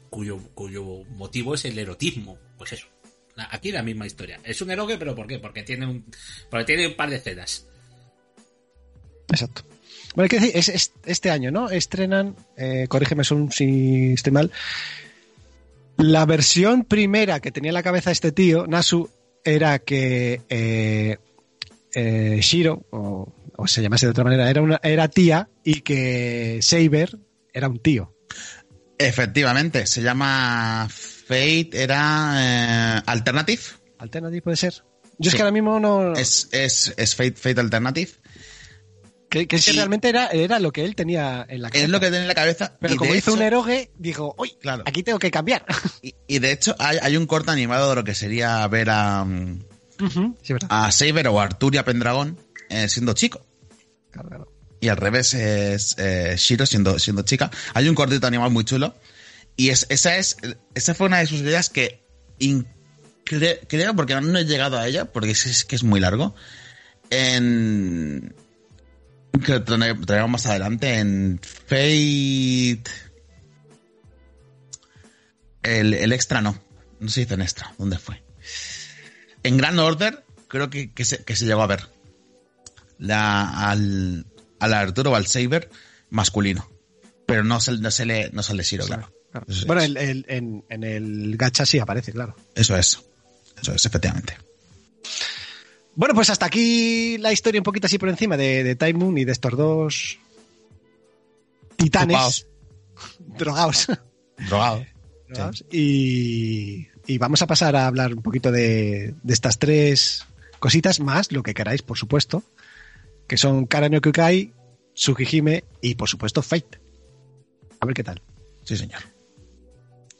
cuyo, cuyo motivo es el erotismo. Pues eso. Aquí la misma historia. Es un eroge, pero ¿por qué? Porque tiene un, porque tiene un par de escenas. Exacto. Bueno, hay que decir, es, es- este año, ¿no? Estrenan, eh, corrígeme si estoy mal, la versión primera que tenía en la cabeza este tío, Nasu, era que eh, eh, Shiro, o, o se llamase de otra manera, era, una, era tía y que Saber era un tío. Efectivamente, se llama Fate, era eh, Alternative. Alternative puede ser. Yo es que ahora mismo no... Es, es, es Fate, Fate Alternative. Que, que realmente era, era lo que él tenía en la cabeza. Es lo que tiene en la cabeza. Pero y como hizo un eroge, dijo, uy, Claro. aquí tengo que cambiar. Y, y de hecho hay, hay un corto animado de lo que sería ver a, mm, sí, a Saber o a Arturia Pendragón eh, siendo chico. Claro. Y al revés es eh, Shiro siendo, siendo chica. Hay un cortito animado muy chulo. Y es, esa, es, esa fue una de sus ideas que creo, porque no he llegado a ella, porque es, es que es muy largo. En. Que traemos más adelante en Fate. El, el extra no. No se dice en extra. ¿Dónde fue? En Grand Order, creo que, que, se, que se llegó a ver. La, al, al Arturo o al Saber masculino. Pero no se, no se le, no sale Shiro, claro. Claro. Bueno, el- el- en, en el gacha sí aparece, claro. Eso es. Eso es, efectivamente. Bueno, pues hasta aquí la historia un poquito así por encima de, de Time Moon y de estos dos titanes drogados. Drogado. drogados. Y, y vamos a pasar a hablar un poquito de, de estas tres cositas, más lo que queráis, por supuesto, que son Kara no Kyukai, Tsukihime y, por supuesto, Fate. A ver qué tal. Sí, señor.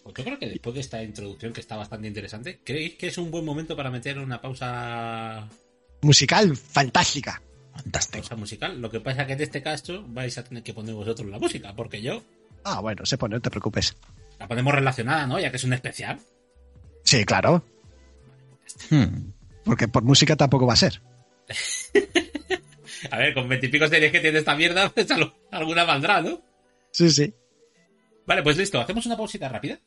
Pues yo creo que después de esta introducción que está bastante interesante, ¿creéis que es un buen momento para meter una pausa, Musical, fantástica. Fantástico. pausa musical? Lo que pasa que en este caso vais a tener que poner vosotros la música, porque yo Ah, bueno, se pone, no te preocupes. la ponemos relacionada, ¿no? Ya que es un especial. Sí, claro, Hmm. porque por música tampoco va a ser. A ver, con veintipico series que tiene esta mierda, pues al- alguna valdrá, ¿no? Sí, sí. Vale, pues listo, hacemos una pausita rápida.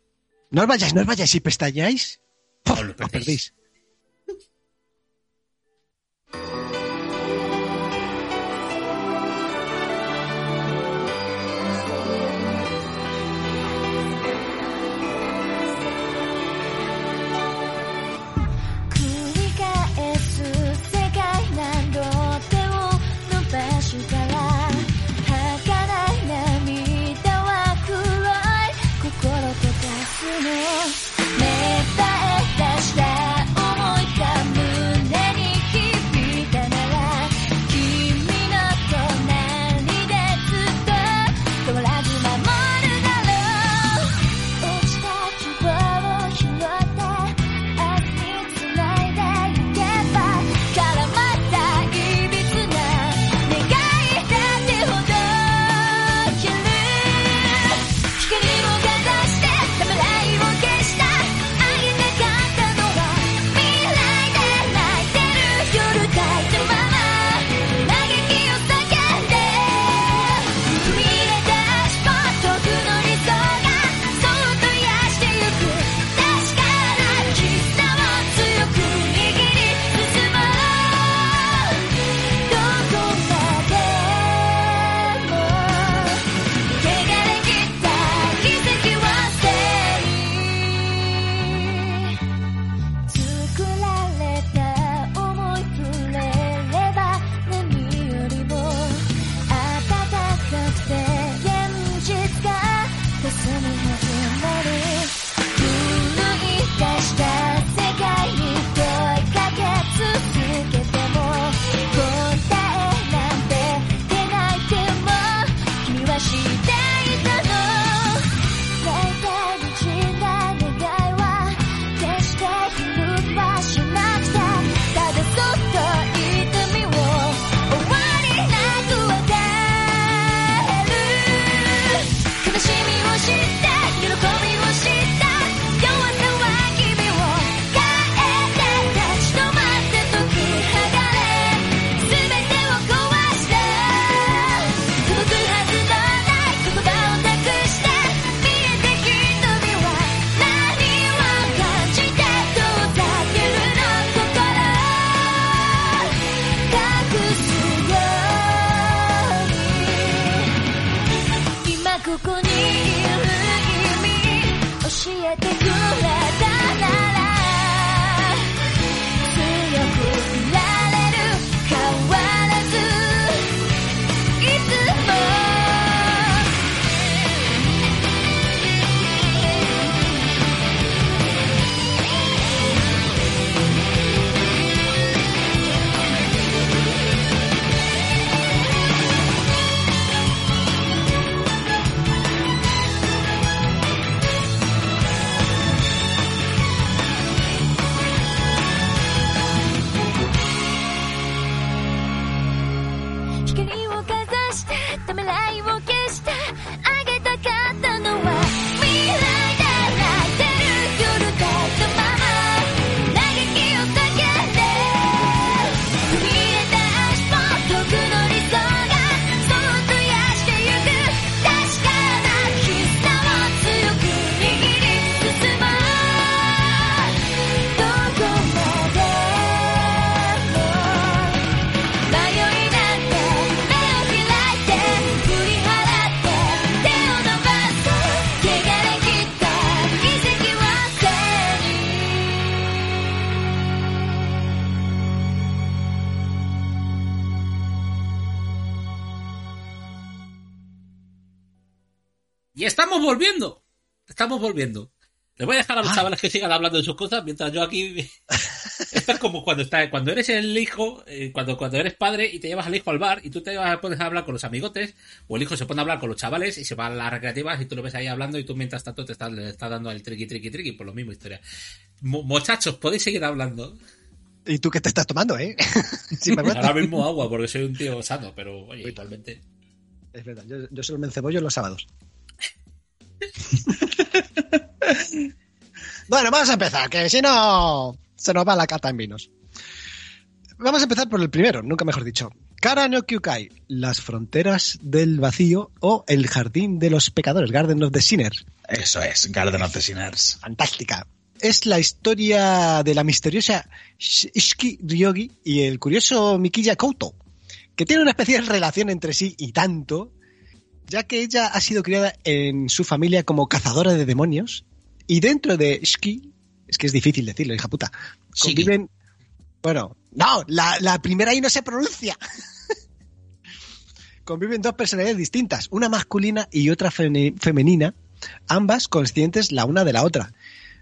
No os vayáis, no os vayáis. Si pestañáis, ¡puf! Os lo os perdéis. Volviendo. Estamos volviendo. Les voy a dejar a los Ah. chavales que sigan hablando de sus cosas mientras yo aquí. Esto es como cuando está, cuando eres el hijo, eh, cuando, cuando eres padre y te llevas al hijo al bar y tú te vas- pones a hablar con los amigotes, o el hijo se pone a hablar con los chavales y se va a las recreativas y tú lo ves ahí hablando y tú mientras tanto te estás, le estás dando el triqui triqui triqui, por lo mismo historia. Mo- muchachos, podéis seguir hablando. ¿Y tú qué te estás tomando, eh? Sin. Ahora mismo agua porque soy un tío sano, pero oye, igualmente. Es verdad, yo, yo solo me encebollo los sábados. bueno, vamos a empezar, que si no se nos va la cata en vinos. Vamos a empezar por el primero, nunca mejor dicho. Kara no Kyukai, las fronteras del vacío o el jardín de los pecadores, Garden of the Sinners. Eso es, Garden of the Sinners. Fantástica. Es la historia de la misteriosa Sh- Ishiki Ryogi y el curioso Mikiya Kouto, que tiene una especial relación entre sí y tanto, ya que ella ha sido criada en su familia como cazadora de demonios y dentro de Ishiki, es que es difícil decirlo, hija puta, Shiki. conviven... Bueno, no, la, la primera ahí no se pronuncia. conviven dos personalidades distintas, una masculina y otra femenina, ambas conscientes la una de la otra.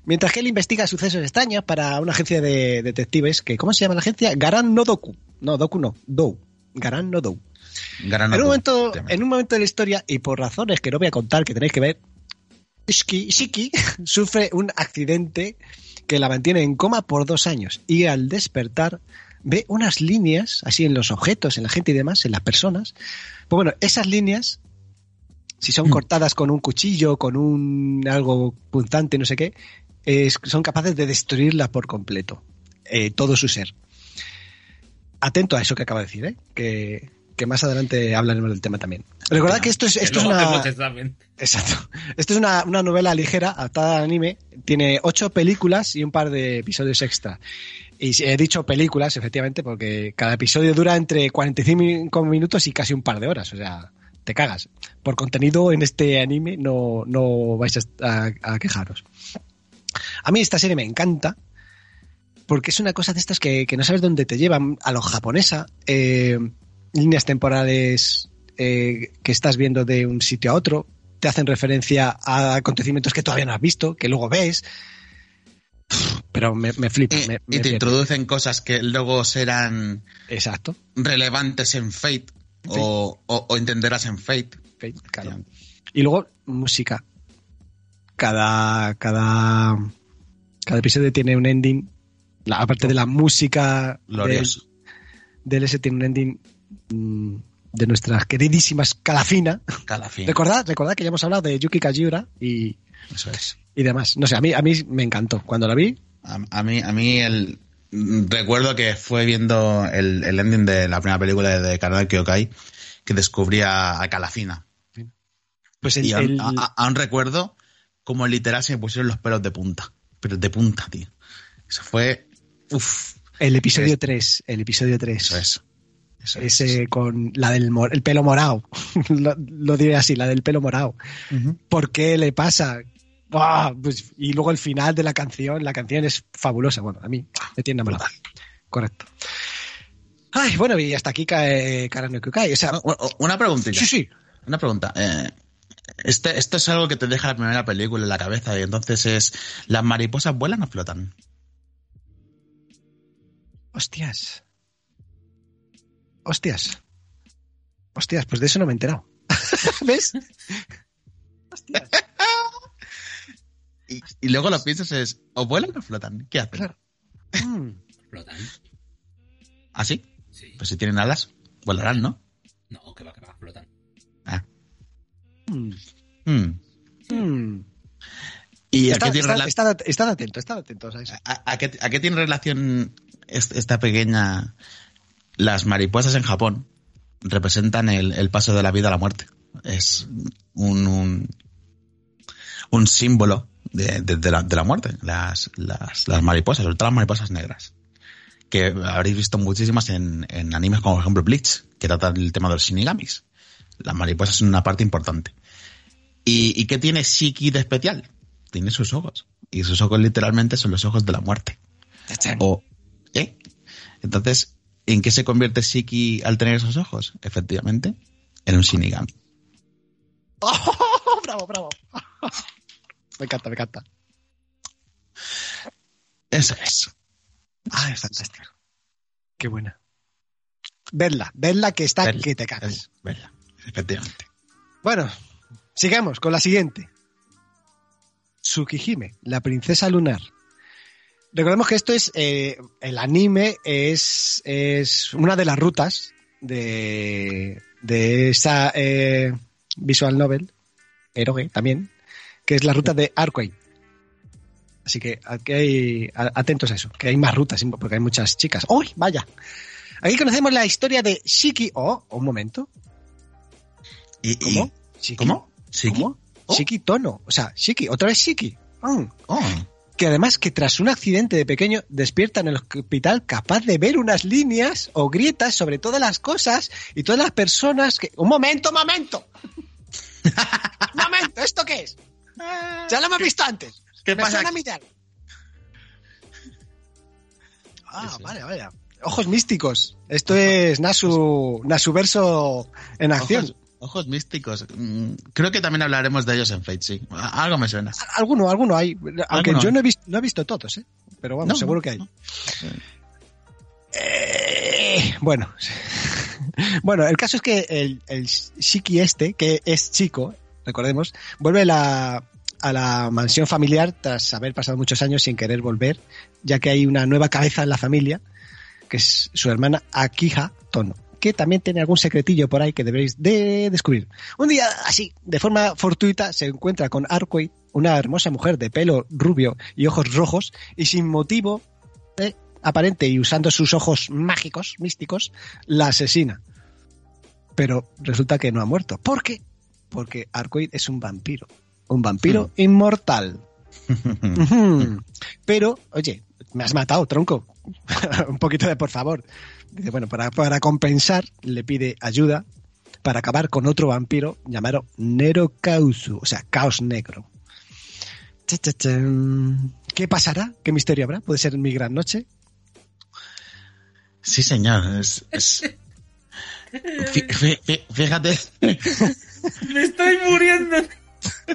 Mientras que él investiga sucesos extraños para una agencia de detectives que, ¿cómo se llama la agencia? Garan no Doku. No, Doku no, Dou. Garan no Dou. En un, momento, Tema. en un momento de la historia, y por razones que no voy a contar, que tenéis que ver, Shiki, Shiki sufre un accidente que la mantiene en coma por dos años y al despertar ve unas líneas, así en los objetos, en la gente y demás, en las personas. Pues bueno, esas líneas, si son Mm. cortadas con un cuchillo, con un algo punzante, no sé qué, es- son capaces de destruirla por completo, eh, todo su ser. Atento a eso que acabo de decir, ¿eh? que, que más adelante hablaremos del tema también. Recordad que esto es, esto es una... Exacto. Esto es una, una novela ligera, adaptada al anime. Tiene ocho películas y un par de episodios extra. Y he dicho películas, efectivamente, porque cada episodio dura entre 45 minutos y casi un par de horas. O sea, te cagas. Por contenido en este anime no, no vais a, a- a quejaros. A mí esta serie me encanta porque es una cosa de estas que, que no sabes dónde te llevan. A lo japonesa, eh, líneas temporales eh, que estás viendo de un sitio a otro, te hacen referencia a acontecimientos que todavía no has visto, que luego ves. Pero me, me flipa. Y, me- y me te introducen cosas que luego serán Exacto. relevantes en Fate o, o- o entenderás en Fate. Fate, claro. Y luego, música. Cada, cada, cada episodio tiene un ending. La, aparte de la música del, del ese tiene un ending de nuestras queridísimas Calafina. Recordad, recordad que ya hemos hablado de Yuki Kajiura y, Eso es. y demás. No sé, a mí, a mí me encantó. Cuando la vi, A, a mí, a mí el, mm, recuerdo que fue viendo el, el ending de la primera película de Karada Kyokai que descubrí a, Calafina. pues el, Y aún, el- a- aún recuerdo como literal se me pusieron los pelos de punta. Pero de punta, tío. Eso fue. Uf. el episodio es- 3, el episodio 3. Eso es. Ese con la del el pelo morado. lo, lo diré así, la del pelo morado. ¿Por qué le pasa? ¡Buah! Pues- y luego el final de la canción, la canción es fabulosa. Bueno, a mí me tiene enamorado. Correcto. Ay, bueno, y hasta aquí cae Karano. O sea, Una preguntita. sí, sí. Una pregunta. Eh, este, esto es algo que te deja la primera película en la cabeza y entonces es, ¿las mariposas vuelan o flotan? Hostias. Hostias. Hostias, pues de eso no me he enterado. ¿Ves? Hostias. y, luego lo piensas es, ¿o vuelan o flotan? ¿Qué hacen? Mm. ¿Flotan? ¿Ah, sí? sí? Pues si tienen alas, volarán, ¿no? No, que va, que va, flotan. Ah. Mm. Mm. mm. ¿Y está, a qué tiene está, está, atentos, están atentos a eso. A, qué, ¿A, qué, tiene relación esta pequeña las mariposas en Japón representan el, el paso de la vida a la muerte. Es un, un, un símbolo de, de- de la, de la muerte. Las, las, las mariposas, sobre todo las mariposas negras. Que habréis visto muchísimas en, en animes como por ejemplo Bleach, que trata el tema de los shinigamis. Las mariposas son una parte importante. ¿Y, y qué tiene Shiki de especial? Tiene sus ojos. Y sus ojos literalmente son los ojos de la muerte. O, ¿eh? Entonces, ¿en qué se convierte Shiki al tener esos ojos? Efectivamente, en un Shinigami. ¡Oh, bravo, bravo! Me encanta, me encanta. Eso es. Ah, es fantástico. Qué buena. Vedla, vedla que está Verla, que te cagas. verla, efectivamente. Bueno, sigamos con la siguiente. Tsukihime, la princesa lunar. Recordemos que esto es, eh, el anime es, es una de las rutas de, de esa eh, visual novel, Eroge también, que es la ruta de Arkway. Así que aquí hay, atentos a eso, que hay más rutas, porque hay muchas chicas. ¡Uy, vaya! Aquí conocemos la historia de Shiki. Oh, un momento. ¿Y, y- ¿Cómo? Shiki. ¿Cómo? ¿Shiki? ¿Cómo? Oh. Shiki Tono. O sea, Shiki, otra vez Shiki. Mm. Oh, Que además que tras un accidente de pequeño despierta en el hospital capaz de ver unas líneas o grietas sobre todas las cosas y todas las personas que... Un momento, un momento. un momento, ¿esto qué es? Ya lo hemos visto antes. ¿Qué Me pasa suena ya. Ah, Sí, sí. vale, vale. Ojos místicos. Esto es Nasu, Nasu verso en acción. ojos, ojos místicos. Mm, Creo que también hablaremos de ellos en Fate, sí. Algo me suena. Alguno, alguno hay. Aunque Alguno yo no he, visto, no he visto todos, ¿eh? Pero vamos, No, seguro no, que hay. no. Eh, bueno. bueno, el caso es que el, el Shiki este, que es chico, recordemos, vuelve la- a la mansión familiar tras haber pasado muchos años sin querer volver, ya que hay una nueva cabeza en la familia, que es su hermana Akija Tono, que también tiene algún secretillo por ahí que deberéis de descubrir. Un día así, de forma fortuita, se encuentra con Arkway, una hermosa mujer de pelo rubio y ojos rojos, y sin motivo eh, aparente y usando sus ojos mágicos, místicos, la asesina. Pero resulta que no ha muerto. ¿Por qué? Porque Arkway es un vampiro. Un vampiro inmortal. Ujú. Pero, oye, me has matado, tronco. un poquito de por favor. Dice, bueno, para, para compensar, le pide ayuda para acabar con otro vampiro llamado Nero Causu, o sea, Caos Negro. Cha, cha, chan. ¿Qué pasará? ¿Qué misterio habrá? ¿Puede ser mi gran noche? Sí, señor. Es, es- Fí- fí- fí- Fíjate. Me estoy muriendo.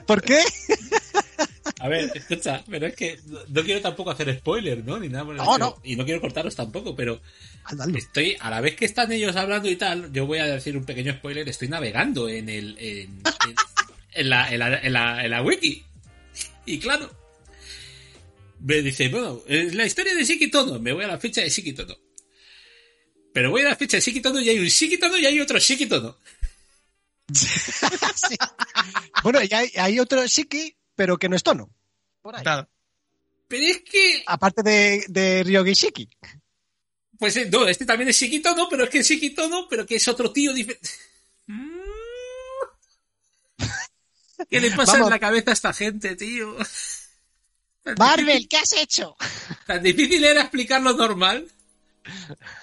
¿Por qué? A ver, escucha, pero es que no, quiero tampoco hacer spoiler, ¿no? Ni nada por el No, no. Y no quiero cortaros tampoco, pero hazlo. estoy, a la vez que están ellos hablando y tal, yo voy a decir un pequeño spoiler, estoy navegando en el, en, en- en la, en, la, wiki. Y claro, me dice, bueno, es la historia de Shikitono, me voy a la ficha de Shikitono. Pero voy a la ficha de Shikitono y hay un Shikitono y hay otro Shikitono. Sí. Bueno, y hay, hay otro Shiki, pero que no es tono. Por ahí. Claro. Pero es que, Aparte de, de Ryogi Shiki. pues eh, no, este también es Shikitono, pero es que es Shikitono, pero que es otro tío diferente. ¿Qué le pasa Vamos. en la cabeza a esta gente, tío? Marvel, ¿qué has hecho? Tan difícil era explicar lo normal.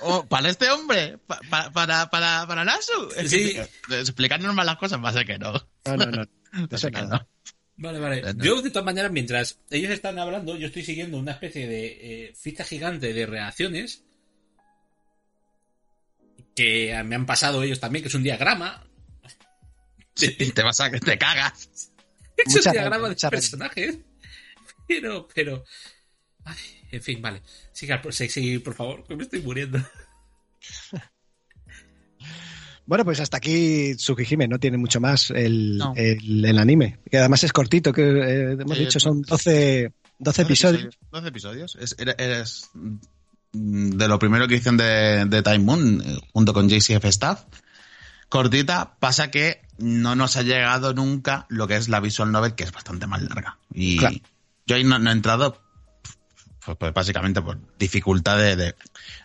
Oh, para este hombre, pa- pa- para, para, para Nasu. Sí. que, explicar normal las cosas, va a ser que no. No, no, no. Que nada. no. Vale, vale. Yo, de todas maneras, mientras ellos están hablando, yo estoy siguiendo una especie de eh, ficha gigante de reacciones que me han pasado ellos también, que es un diagrama. Sí, te vas a que te cagas. Es Mucha un diagrama de personajes. Pero, pero. Ay, en fin, vale. Siga, por favor, que me estoy muriendo. Bueno, pues hasta aquí Tsukihime, no tiene mucho más el, No. el, el anime. Que además es cortito, que eh, hemos dicho son pues, 12, 12 episodios. 12 episodios. Es, eres de lo primero que hicieron de, de Time Moon, junto con JCF Staff. Cortita, pasa que no nos ha llegado nunca lo que es la visual novel, que es bastante más larga. Y, Claro. Yo ahí no, no he entrado pues, pues, básicamente por dificultad de, de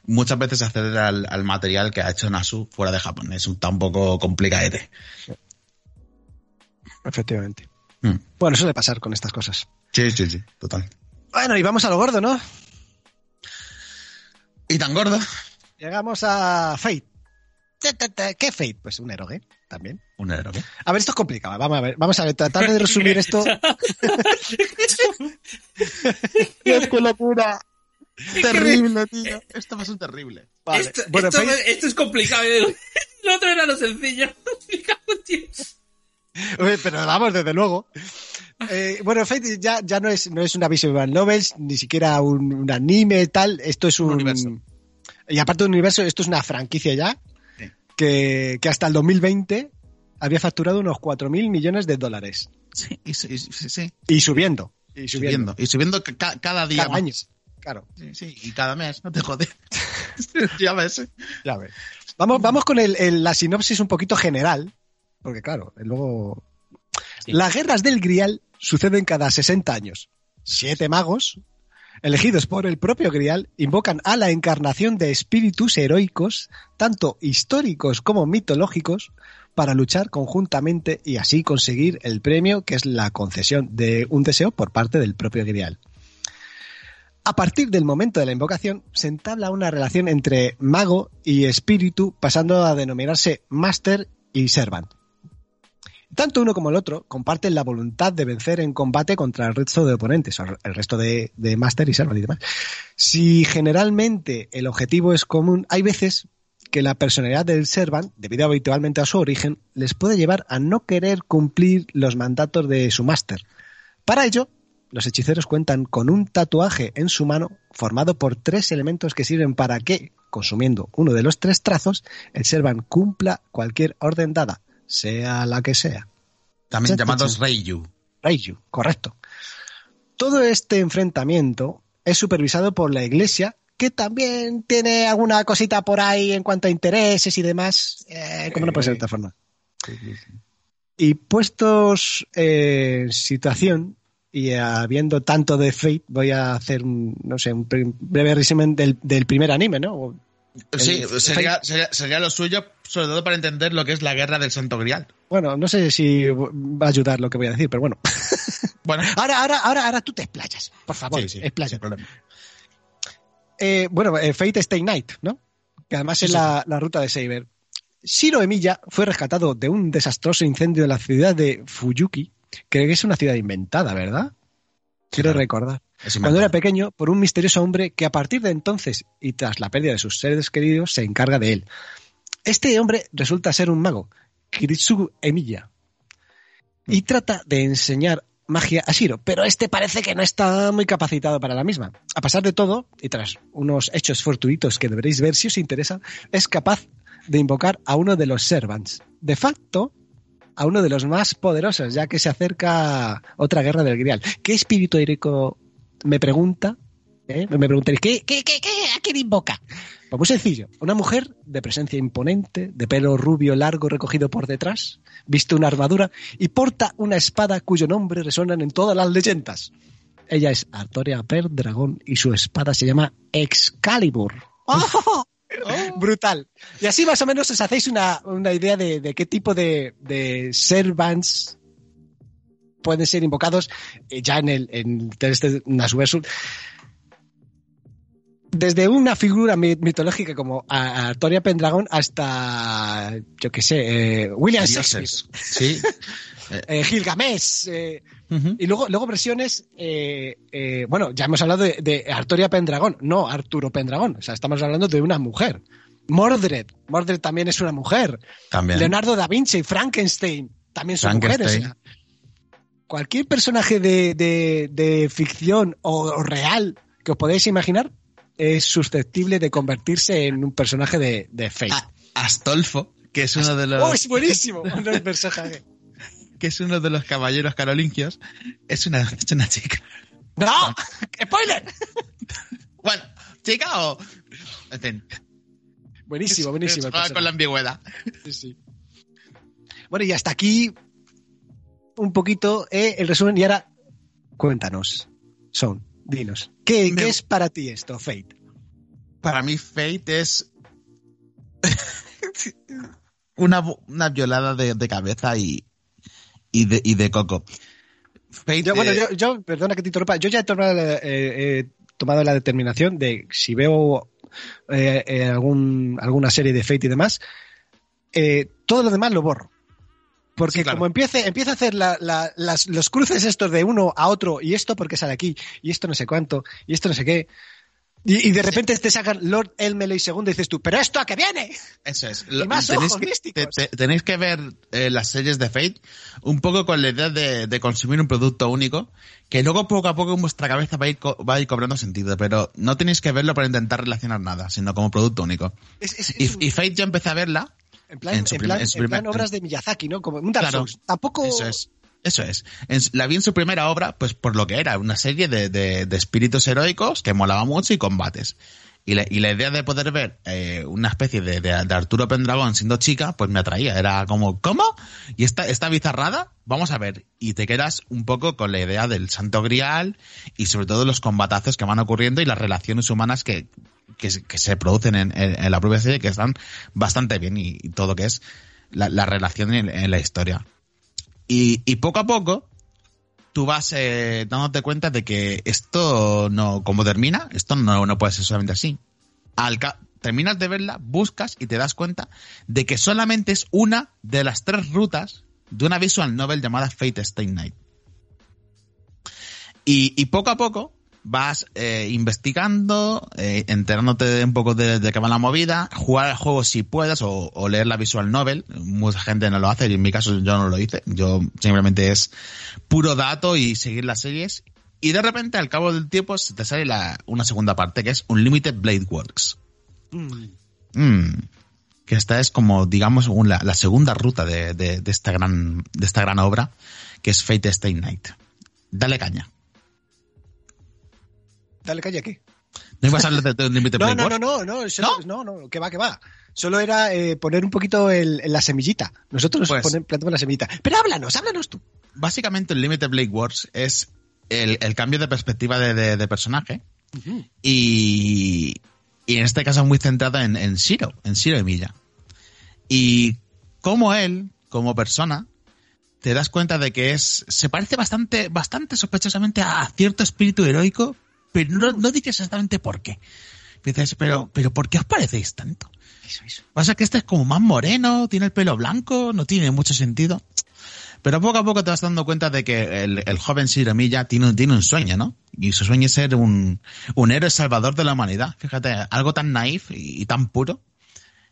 muchas veces acceder al, al material que ha hecho Nasu fuera de Japón. Es un tan poco complicadete. Efectivamente. Mm. Bueno, suele pasar con estas cosas. Sí, sí, sí, total. Bueno, y vamos a lo gordo, ¿no? Y tan gordo. Llegamos a Fate. Te, te, te. ¿Qué Fate? Pues un eroge también. Un héroe. A ver, esto es complicado. Vamos a ver, vamos a ver, tratando de resumir esto. ¡Qué locura! Terrible, tío. Esto va a ser terrible. Vale. esto, Bueno, esto, esto es complicado. Lo otro era lo sencillo. Pero vamos, desde luego. Eh, bueno, Fate ya, ya no, es, no es una visual novel, ni siquiera un, un anime, tal. Esto es un. Un universo. Y aparte de un universo, esto es una franquicia ya. Que, que hasta el 2020 había facturado unos 4.000 millones de dólares. Sí, y, sí, sí. Y subiendo. Y subiendo. Subiendo. Y subiendo ca- cada día. Cada más. año. Claro, Sí, sí, y cada mes, no te jodes. ya ves. ya ves. Vamos, vamos con el- el- la sinopsis un poquito general. Porque claro, luego. Sí. Las guerras del Grial suceden cada 60 años. Siete magos, elegidos por el propio Grial, invocan a la encarnación de espíritus heroicos, tanto históricos como mitológicos, para luchar conjuntamente y así conseguir el premio que es la concesión de un deseo por parte del propio Grial. A partir del momento de la invocación, se entabla una relación entre mago y espíritu, pasando a denominarse Master y Servant. Tanto uno como el otro comparten la voluntad de vencer en combate contra el resto de oponentes, el resto de, de Master y Servant y demás. Si generalmente el objetivo es común, hay veces que la personalidad del Servant, debido habitualmente a su origen, les puede llevar a no querer cumplir los mandatos de su Master. Para ello, los hechiceros cuentan con un tatuaje en su mano formado por tres elementos que sirven para que, consumiendo uno de los tres trazos, el Servant cumpla cualquier orden dada, sea la que sea. También llamados. Reiju. Reiju, correcto. Todo este enfrentamiento es supervisado por la Iglesia, que también tiene alguna cosita por ahí en cuanto a intereses y demás, eh, como no puede ser de otra forma. Y puestos eh, en situación, y habiendo tanto de Fate, voy a hacer un, no sé, un breve resumen del, del primer anime, ¿no? Sí, El- sería, sería, sería lo suyo, sobre todo para entender lo que es la guerra del Santo Grial. Bueno, no sé si va a ayudar lo que voy a decir, pero bueno. Bueno, Ahora, ahora, ahora, ahora tú te explayas, por favor, sí, sí, problema. Eh, bueno, eh, Fate Stay Night, ¿no? Que además Sí, es la, la ruta de Saber. Shiro Emiya fue rescatado de un desastroso incendio en la ciudad de Fuyuki, que es una ciudad inventada, ¿verdad? Quiero recordar. Cuando era pequeño, por un misterioso hombre que a partir de entonces y tras la pérdida de sus seres queridos se encarga de él. Este hombre resulta ser un mago, Kiritsugu Emiya, y trata de enseñar magia a Shiro, pero este parece que no está muy capacitado para la misma. A pesar de todo, y tras unos hechos fortuitos que deberéis ver si os interesa, es capaz de invocar a uno de los servants. De facto, a uno de los más poderosos, ya que se acerca otra guerra del Grial. ¿Qué espíritu heroico me pregunta? ¿eh? Me preguntaréis, ¿qué, qué, qué, qué? ¿A quién invoca? Pues muy sencillo. Una mujer de presencia imponente, de pelo rubio largo recogido por detrás, viste una armadura y porta una espada cuyo nombre resuenan en todas las leyendas. Ella es Artoria Per Dragón y su espada se llama Excalibur. ¡Oh! Brutal. Y así más o menos os hacéis una, una idea de, de qué tipo de, de servants pueden ser invocados eh, ya en el en este Nasuversul. Desde una figura mi- mitológica como Artoria Pendragon hasta, yo qué sé, eh, William Shakespeare. Sí. eh, Gilgamesh, eh, Ujú. y luego, luego versiones, bueno, ya hemos hablado de, de Artoria Pendragón, no Arturo Pendragón, o sea, estamos hablando de una mujer. Mordred, Mordred también es una mujer. También. Leonardo da Vinci, Frankenstein, también son mujeres. Frankenstein. Cualquier personaje de, de- de ficción o, o real que os podéis imaginar es susceptible de convertirse en un personaje de, de Fate. Astolfo, que es uno de los ¡Oh, es buenísimo! Un personaje. que es uno de los caballeros carolingios, es una, es una chica. ¡No! ¡Spoiler! Bueno, chica o. En fin. Buenísimo, buenísimo. con la ambigüedad. Sí, sí. Bueno, y hasta aquí un poquito eh, el resumen. Y ahora, cuéntanos. Son, dinos. ¿Qué, Me- qué es para ti esto, Fate? Para mí, Fate es. una, una violada de, de cabeza y, y, de, y de coco. Fate. Yo, bueno, eh, yo, yo, perdona que te interrumpa, yo ya he tomado, la- eh, he tomado la determinación de si veo eh, eh, algún, alguna serie de Fate y demás, eh, todo lo demás lo borro. Porque Sí, claro. como empiece, empieza a hacer la- la- las- los cruces estos de uno a otro, y esto porque sale aquí, y esto no sé cuánto, y esto no sé qué, y, y de repente te sacan Lord Elmeley segundo y dices tú, ¿pero esto a qué viene? Eso es. Y más tenéis, ojos que, te- te- tenéis que ver eh, las series de Fate un poco con la idea de, de consumir un producto único, que luego poco a poco en vuestra cabeza va a, ir co- va a ir cobrando sentido, pero no tenéis que verlo para intentar relacionar nada, sino como producto único. Es- es- Y, es un- y Fate yo empecé a verla. En plan, en su en plan- en su en plan obras de Miyazaki, ¿no? Como un Dark Claro. Souls. Tampoco... Eso es. Eso es. La vi en su primera obra, pues por lo que era, una serie de, de- de espíritus heroicos que molaba mucho y combates. Y la, y la idea de poder ver eh, una especie de, de- de Arturo Pendragón siendo chica, pues me atraía. Era como, ¿cómo? ¿Y esta, esta bizarrada? Vamos a ver. Y te quedas un poco con la idea del Santo Grial y sobre todo los combatazos que van ocurriendo y las relaciones humanas que, que, se- producen en, la propia serie que están bastante bien y, todo lo que es la, la relación en, la historia. Y, y poco a poco tú vas eh, dándote cuenta de que esto no, como termina, esto no, no puede ser solamente así. Al terminas de verla, buscas y te das cuenta de que solamente es una de las tres rutas de una visual novel llamada Fate Stay Night. Y, y poco a poco vas eh, investigando, eh, enterándote un poco de, de qué va la movida, jugar al juego si puedes o, o leer la visual novel. Mucha gente no lo hace y en mi caso yo no lo hice. Yo simplemente es puro dato y seguir las series. Y de repente al cabo del tiempo se te sale la, una segunda parte que es Unlimited Blade Works. Mm. Mm, que esta es como, digamos, la segunda ruta de, de- de esta gran, de esta gran obra, que es Fate Stay Night. Dale caña. Dale calle aquí. ¿No ibas a hablar de, de Unlimited No, no, no, no, no, no, no, no, que va, que va. Solo era eh, poner un poquito el, la semillita. Nosotros Pues- ponen- plantamos la semillita. Pero háblanos, háblanos tú. Básicamente, Unlimited Blade Wars es el, el cambio de perspectiva de, de- de personaje. Y, y en este caso muy centrado en, en Shiro, en Shiro Emilia. Y como él, como persona, te das cuenta de que es, se parece bastante, bastante sospechosamente a cierto espíritu heroico, pero no, no dices exactamente por qué. Dices, pero, pero ¿por qué os parecéis tanto? Eso, eso. Pasa que este es como más moreno, tiene el pelo blanco, no tiene mucho sentido. Pero poco a poco te vas dando cuenta de que el, el joven Shiro Milla tiene, un- tiene un sueño, ¿no? Y su sueño es ser un, un héroe salvador de la humanidad. Fíjate, algo tan naif y, y tan puro,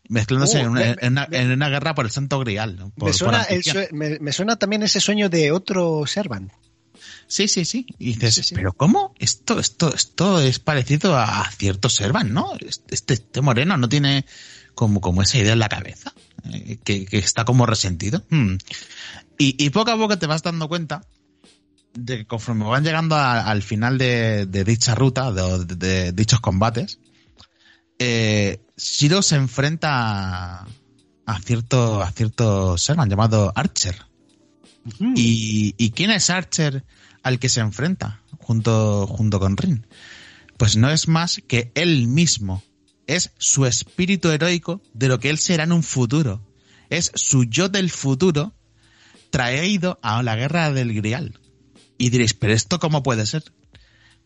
mezclándose Oh, en, una, me- en una- me- en una guerra por el Santo Grial. ¿no? Por- me, suena por el ambición. sue- me, me suena también ese sueño de otro Servan. Sí, sí, sí. Y dices, Sí, sí. pero ¿cómo? Esto, esto, esto es parecido a cierto Servan, ¿no? Este, este moreno no tiene como, como esa idea en la cabeza, eh, que, que está como resentido. Hmm. Y, y poco a poco te vas dando cuenta de que conforme van llegando a- al final de, de dicha ruta, de, de- de dichos combates, eh, Shiro se enfrenta a, a cierto, a cierto Servan llamado Archer. ¿Y, ¿Y quién es Archer al que se enfrenta junto, junto con Rin? Pues no es más que él mismo. Es su espíritu heroico de lo que él será en un futuro. Es su yo del futuro traído a la guerra del Grial. Y diréis, ¿pero esto cómo puede ser?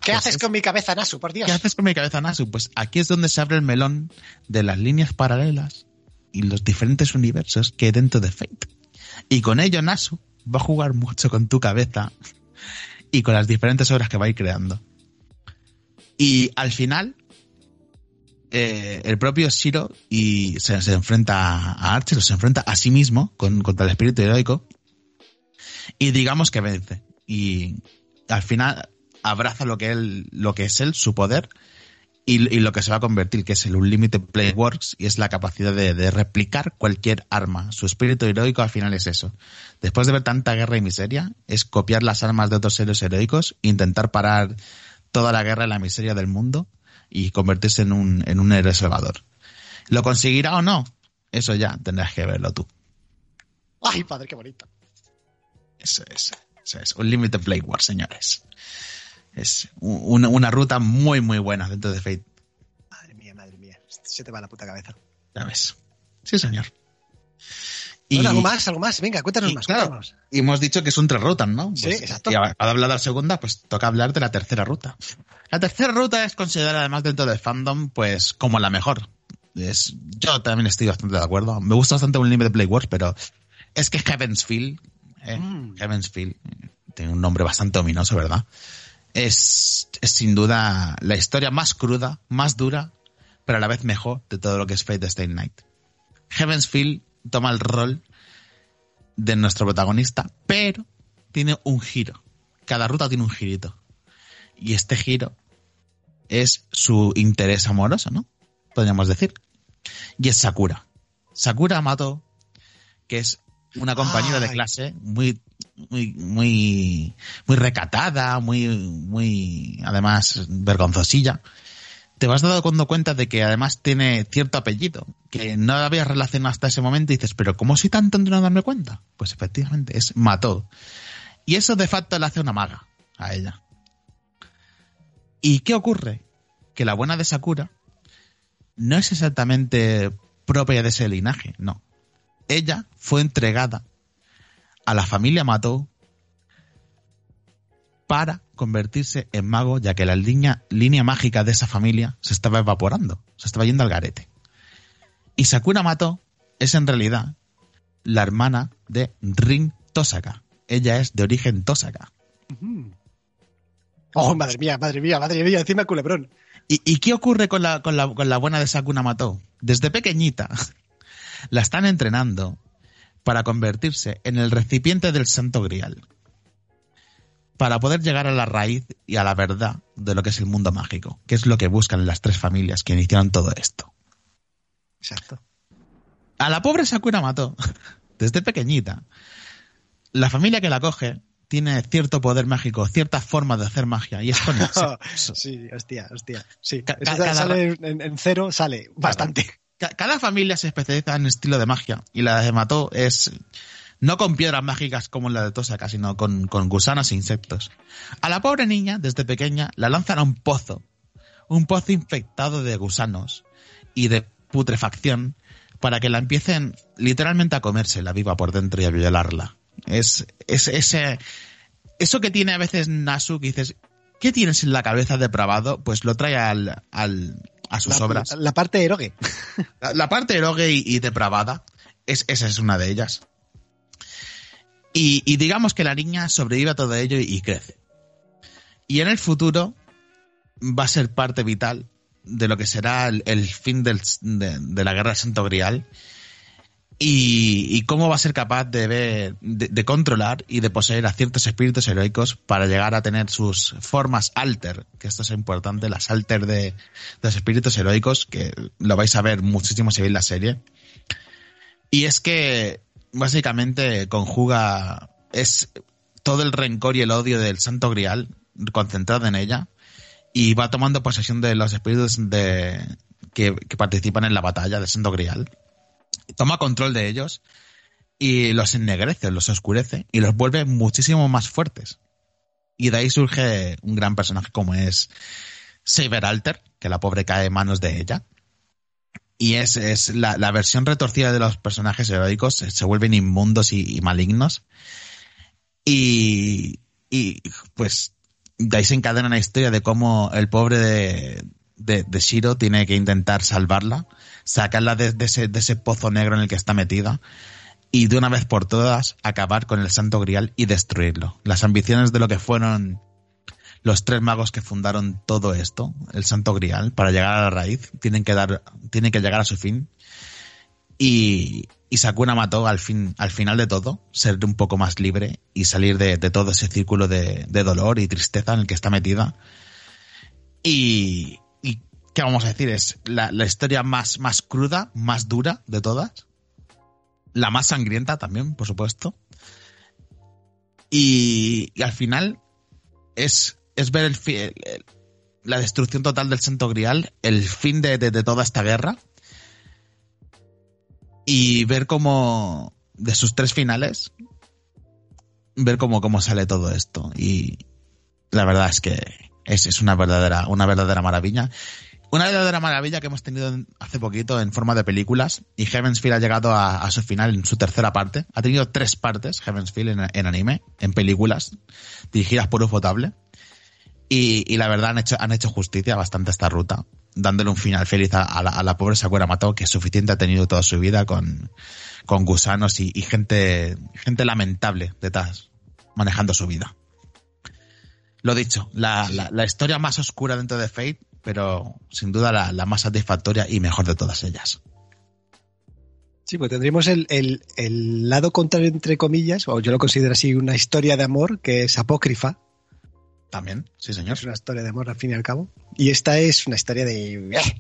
¿Qué Pues haces es- con mi cabeza, Nasu? Por Dios. ¿Qué haces con mi cabeza, Nasu? Pues aquí es donde se abre el melón de las líneas paralelas y los diferentes universos que hay dentro de Fate. Y con ello, Nasu va a jugar mucho con tu cabeza y con las diferentes obras que va ir creando. Y al final, eh, el propio Shiro y se, enfrenta a Archer, se enfrenta a sí mismo con, contra el espíritu heroico. Y digamos que vence. Y al final abraza lo que él, lo que es él, su poder, y, y lo que se va a convertir, que es el Unlimited Play Works, y es la capacidad de, de replicar cualquier arma. Su espíritu heroico al final es eso. Después de ver tanta guerra y miseria, es copiar las armas de otros héroes heroicos, intentar parar toda la guerra y la miseria del mundo y convertirse en un, en un héroe salvador. ¿Lo conseguirá o no? Eso ya tendrás que verlo tú. Ay, padre, qué bonito. Eso es, eso es. Unlimited Play Wars, señores. Es una, una ruta muy, muy buena dentro de Fate. Madre mía, madre mía. Se te va la puta cabeza. Ya ves. Sí, señor. Bueno, ¿Algo más? ¿Algo más? Venga, cuéntanos y, más. claro, cuéntanos. y hemos dicho que es un tres rutas, ¿no? Sí, exacto. Y al hablar de la segunda, pues toca hablar de la tercera ruta. La tercera ruta es considerada además dentro del fandom, pues, como la mejor. Es, yo también estoy bastante de acuerdo. Me gusta bastante un anime de Play Wars, pero es que Heaven's Feel, eh, Mm. Heaven's tiene un nombre bastante ominoso, ¿verdad? Es, es sin duda la historia más cruda, más dura, pero a la vez mejor de todo lo que es Fate Stay Night. Heaven's Feel toma el rol de nuestro protagonista, pero tiene un giro. Cada ruta tiene un girito. Y este giro es su interés amoroso, ¿no? Podríamos decir. Y es Sakura. Sakura Mato, que es una compañera de clase muy, muy, muy, muy recatada, muy, muy, además, vergonzosilla. Te vas dando cuenta de que además tiene cierto apellido, que no habías relacionado hasta ese momento y dices, pero ¿cómo soy tan tonto no darme cuenta? Pues efectivamente, es Mato. Y eso de facto le hace una maga a ella. ¿Y qué ocurre? Que la buena de Sakura no es exactamente propia de ese linaje, no. Ella fue entregada a la familia Mato para convertirse en mago, ya que la línea, línea mágica de esa familia se estaba evaporando, se estaba yendo al garete. Y Sakura Mato es en realidad la hermana de Rin Tosaka. Ella es de origen Tosaka. Oh, madre mía, madre mía, madre mía, encima culebrón. ¿Y, y qué ocurre con la, con, la, con la buena de Sakuna Mato? Desde pequeñita la están entrenando para convertirse en el recipiente del Santo Grial. Para poder llegar a la raíz y a la verdad de lo que es el mundo mágico, que es lo que buscan las tres familias que iniciaron todo esto. Exacto. A la pobre Sakura Mato, desde pequeñita, la familia que la coge tiene cierto poder mágico, cierta forma de hacer magia, y es con el sexo. sí, hostia, hostia. Sí, cada- sale en, en cero, sale bastante. Ca- Cada familia se especializa en estilo de magia y la de Mató es no con piedras mágicas como la de Tosaka, sino con, con gusanos e insectos. A la pobre niña, desde pequeña, la lanzan a un pozo, un pozo infectado de gusanos y de putrefacción para que la empiecen literalmente a comerse la viva por dentro y a violarla. Es, es ese, eso que tiene a veces Nasu que dices, ¿qué tienes en la cabeza depravado? Pues lo trae al, al, a sus la, obras. La, parte erogue. La, la parte erogue y, y depravada, es, esa es una de ellas. Y, y digamos que la niña sobrevive a todo ello y, y crece. Y en el futuro va a ser parte vital de lo que será el, el fin del- de, de la guerra del Santo Grial y, cómo va a ser capaz de, ver, de, controlar y de poseer a ciertos espíritus heroicos para llegar a tener sus formas alter, que esto es importante, las alter de, los espíritus heroicos, que lo vais a ver muchísimo si veis la serie. Y es que básicamente conjuga, es todo el rencor y el odio del Santo Grial concentrado en ella y va tomando posesión de los espíritus de, que participan en la batalla del Santo Grial. Toma control de ellos y los ennegrece, los oscurece y los vuelve muchísimo más fuertes. Y de ahí surge un gran personaje como es Saber Alter, que la pobre cae en manos de ella. Y es, es la, la versión retorcida de los personajes heroicos, se, se vuelven inmundos y, y malignos. Y, y pues de ahí se encadena la historia de cómo el pobre de, de, de Shiro tiene que intentar salvarla, sacarla de, ese, de ese pozo negro en el que está metida y de una vez por todas acabar con el Santo Grial y destruirlo. Las ambiciones de lo que fueron los tres magos que fundaron todo esto, el Santo Grial, para llegar a la raíz, tienen que dar, tienen que llegar a su fin. Y, y Sakura mató al fin, al final de todo, ser un poco más libre y salir de, de todo ese círculo de, de dolor y tristeza en el que está metida. Y ¿qué vamos a decir? Es la, la historia más, más cruda, más dura de todas. La más sangrienta también, por supuesto. Y, al final es, es ver el- el- la destrucción total del Santo Grial, el fin de, de- de toda esta guerra. Y ver cómo, de sus tres finales, ver cómo, cómo sale todo esto. Y, la verdad es que es, es una verdadera, una verdadera maravilla. Una verdadera maravilla que hemos tenido en- hace poquito en forma de películas y Heaven's Feel ha llegado a, su final en su tercera parte. Ha tenido tres partes Heaven's Feel en, en anime, en películas, dirigidas por Ufotable. Y, y la verdad han hecho, han hecho justicia bastante a esta ruta, dándole un final feliz a, la, pobre Sakura Mato, que suficiente ha tenido toda su vida con, con gusanos y, y gente, gente lamentable detrás, manejando su vida. Lo dicho, la, la, la historia más oscura dentro de Fate, pero sin duda la, la más satisfactoria y mejor de todas ellas. Sí, pues tendríamos el, el- el lado contrario, entre comillas, o yo lo considero así, una historia de amor que es apócrifa. También, sí señor. Es una historia de amor al fin y al cabo. Y esta es una historia de. ¡eh!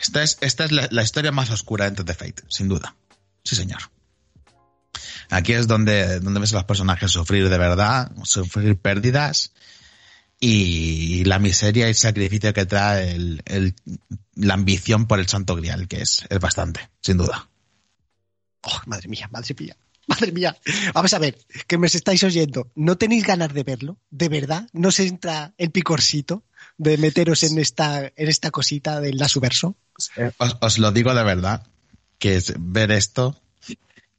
Esta es, esta es la, la historia más oscura dentro de Fate, sin duda. Sí señor. Aquí es donde, donde ves a los personajes sufrir de verdad, sufrir pérdidas y la miseria y el sacrificio que trae el, el- la ambición por el santo grial, que es, es bastante, sin duda. Oh, madre mía, madre mía. Madre mía. Vamos a ver, que me estáis oyendo. ¿No tenéis ganas de verlo? ¿De verdad? ¿No se entra el picorcito de meteros en esta, en esta cosita del Lasuverso? Os, os lo digo de verdad, que es ver esto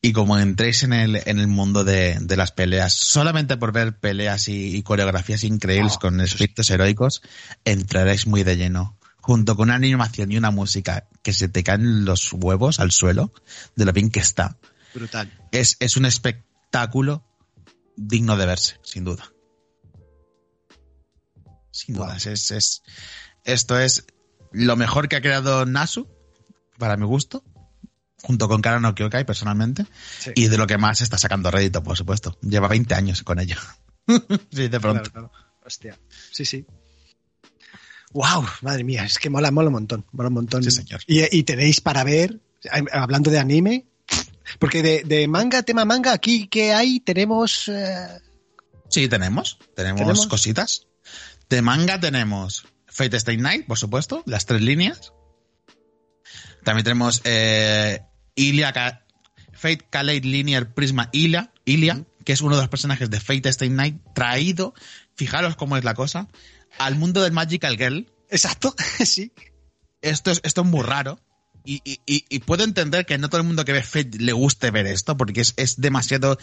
y como entréis en el, en el mundo de, de las peleas, solamente por ver peleas y, y coreografías increíbles Oh, con efectos heroicos, entraréis muy de lleno. Junto con una animación y una música que se te caen los huevos al suelo de lo bien que está. Brutal. Es, es un espectáculo digno de verse, sin duda. Sin Wow. dudas, es, es, esto es lo mejor que ha creado Nasu, para mi gusto, junto con Karano Kyokai personalmente, Sí. y de lo que más está sacando rédito, por supuesto. Lleva 20 años con ello. sí, de pronto. Claro, claro. Hostia. Sí, sí. Wow, madre mía, es que mola, mola un montón, mola un montón. Sí, señor. Y, y tenéis para ver, hablando de anime, porque de, de manga, tema manga, aquí que hay, tenemos eh, Sí, tenemos, tenemos. ¿Tenemos? cositas. De manga tenemos Fate Stay Night, por supuesto, las tres líneas. También tenemos eh, Ilia, Fate Kaleid Linear Prisma Ilia, Ilia, que es uno de los personajes de Fate Stay Night, traído, fijaros cómo es la cosa, al mundo del Magical Girl. Exacto, sí. Esto es, esto es muy raro. Y, y- y- y puedo entender que no todo el mundo que ve Fate le guste ver esto, porque es, es demasiado,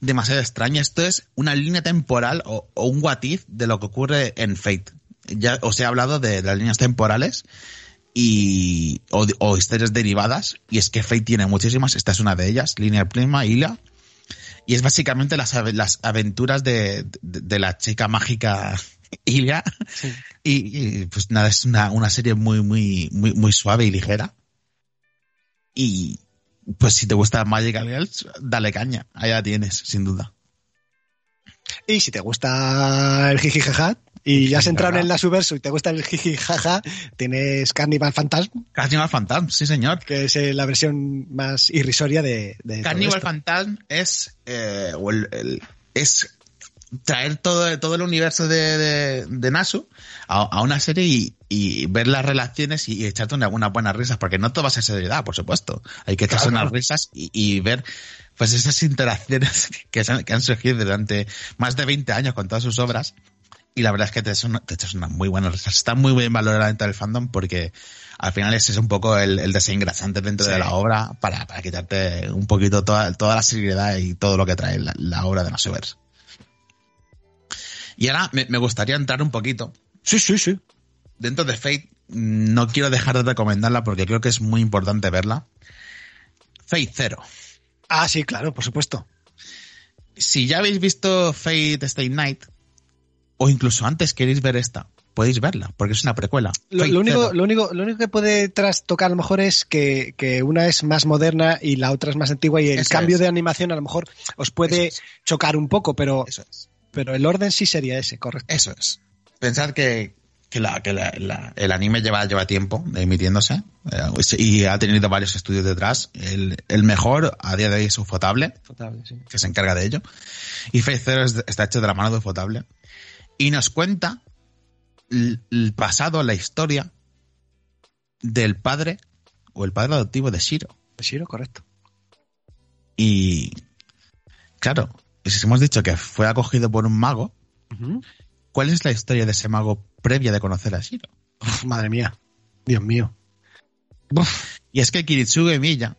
demasiado extraño. Esto es una línea temporal o, o un what if de lo que ocurre en Fate. Ya os he hablado de las líneas temporales y, o, o historias derivadas, y es que Fate tiene muchísimas. Esta es una de ellas, Linear Prisma, Ila. Y es básicamente las, las aventuras de, de- de la chica mágica Ilia. Sí. Y, y, pues nada, es una, una serie muy, muy, muy, muy suave y ligera. Y pues si te gusta Magical Girls, dale caña. Allá tienes, sin duda. Y si te gusta el jijijaja y ya has entrado en la subverso y te gusta el jijijaja, tienes Carnival Phantasm, Carnival Phantasm, sí señor. que es eh, la versión más irrisoria de, de Carnival. Phantasm es, eh, o el- el- es traer todo, todo el universo de, de, de Nasu a, a una serie y, y ver las relaciones y, y echarte una- unas buenas risas, porque no todo va a ser seriedad, por supuesto. Hay que echarse Claro. unas risas y, y ver pues esas interacciones que, se han, que han surgido durante más de 20 años con todas sus obras. Y la verdad es que te, son- te echas unas muy buenas risas. Está muy bien valorada dentro del fandom porque al final ese es un poco el, el desengrasante dentro Sí. de la obra para, para quitarte un poquito toda, toda la seriedad y todo lo que trae la, la obra de Masuverse. Y ahora me, me gustaría entrar un poquito Sí, sí, sí. dentro de Fate. No quiero dejar de recomendarla porque creo que es muy importante verla. Fate Zero. Ah, sí, claro, por supuesto. Si ya habéis visto Fate Stay Night, o incluso antes queréis ver esta, podéis verla, porque es una precuela. Lo, lo único, lo, único, lo único que puede trastocar a lo mejor es que, que una es más moderna y la otra es más antigua y el Eso cambio es. de animación a lo mejor os puede es. chocar un poco, pero, Eso es. pero el orden sí sería ese, correcto. Eso es. Pensar que, que, la, que la- la- el anime lleva, lleva tiempo emitiéndose eh, y ha tenido varios estudios detrás. El, el mejor a día de hoy es Ufotable, Potable, sí. que se encarga de ello. Y Fate Zero es- está hecho de la mano de Ufotable. Y nos cuenta el, pasado, la historia del padre o el padre adoptivo de Shiro. Shiro, correcto. Y claro, si hemos dicho que fue acogido por un mago, ¿cuál es la historia de ese mago previa de conocer a Shiro? Uf, madre mía. Dios mío. Uf, Y es que Kiritsuge Miya,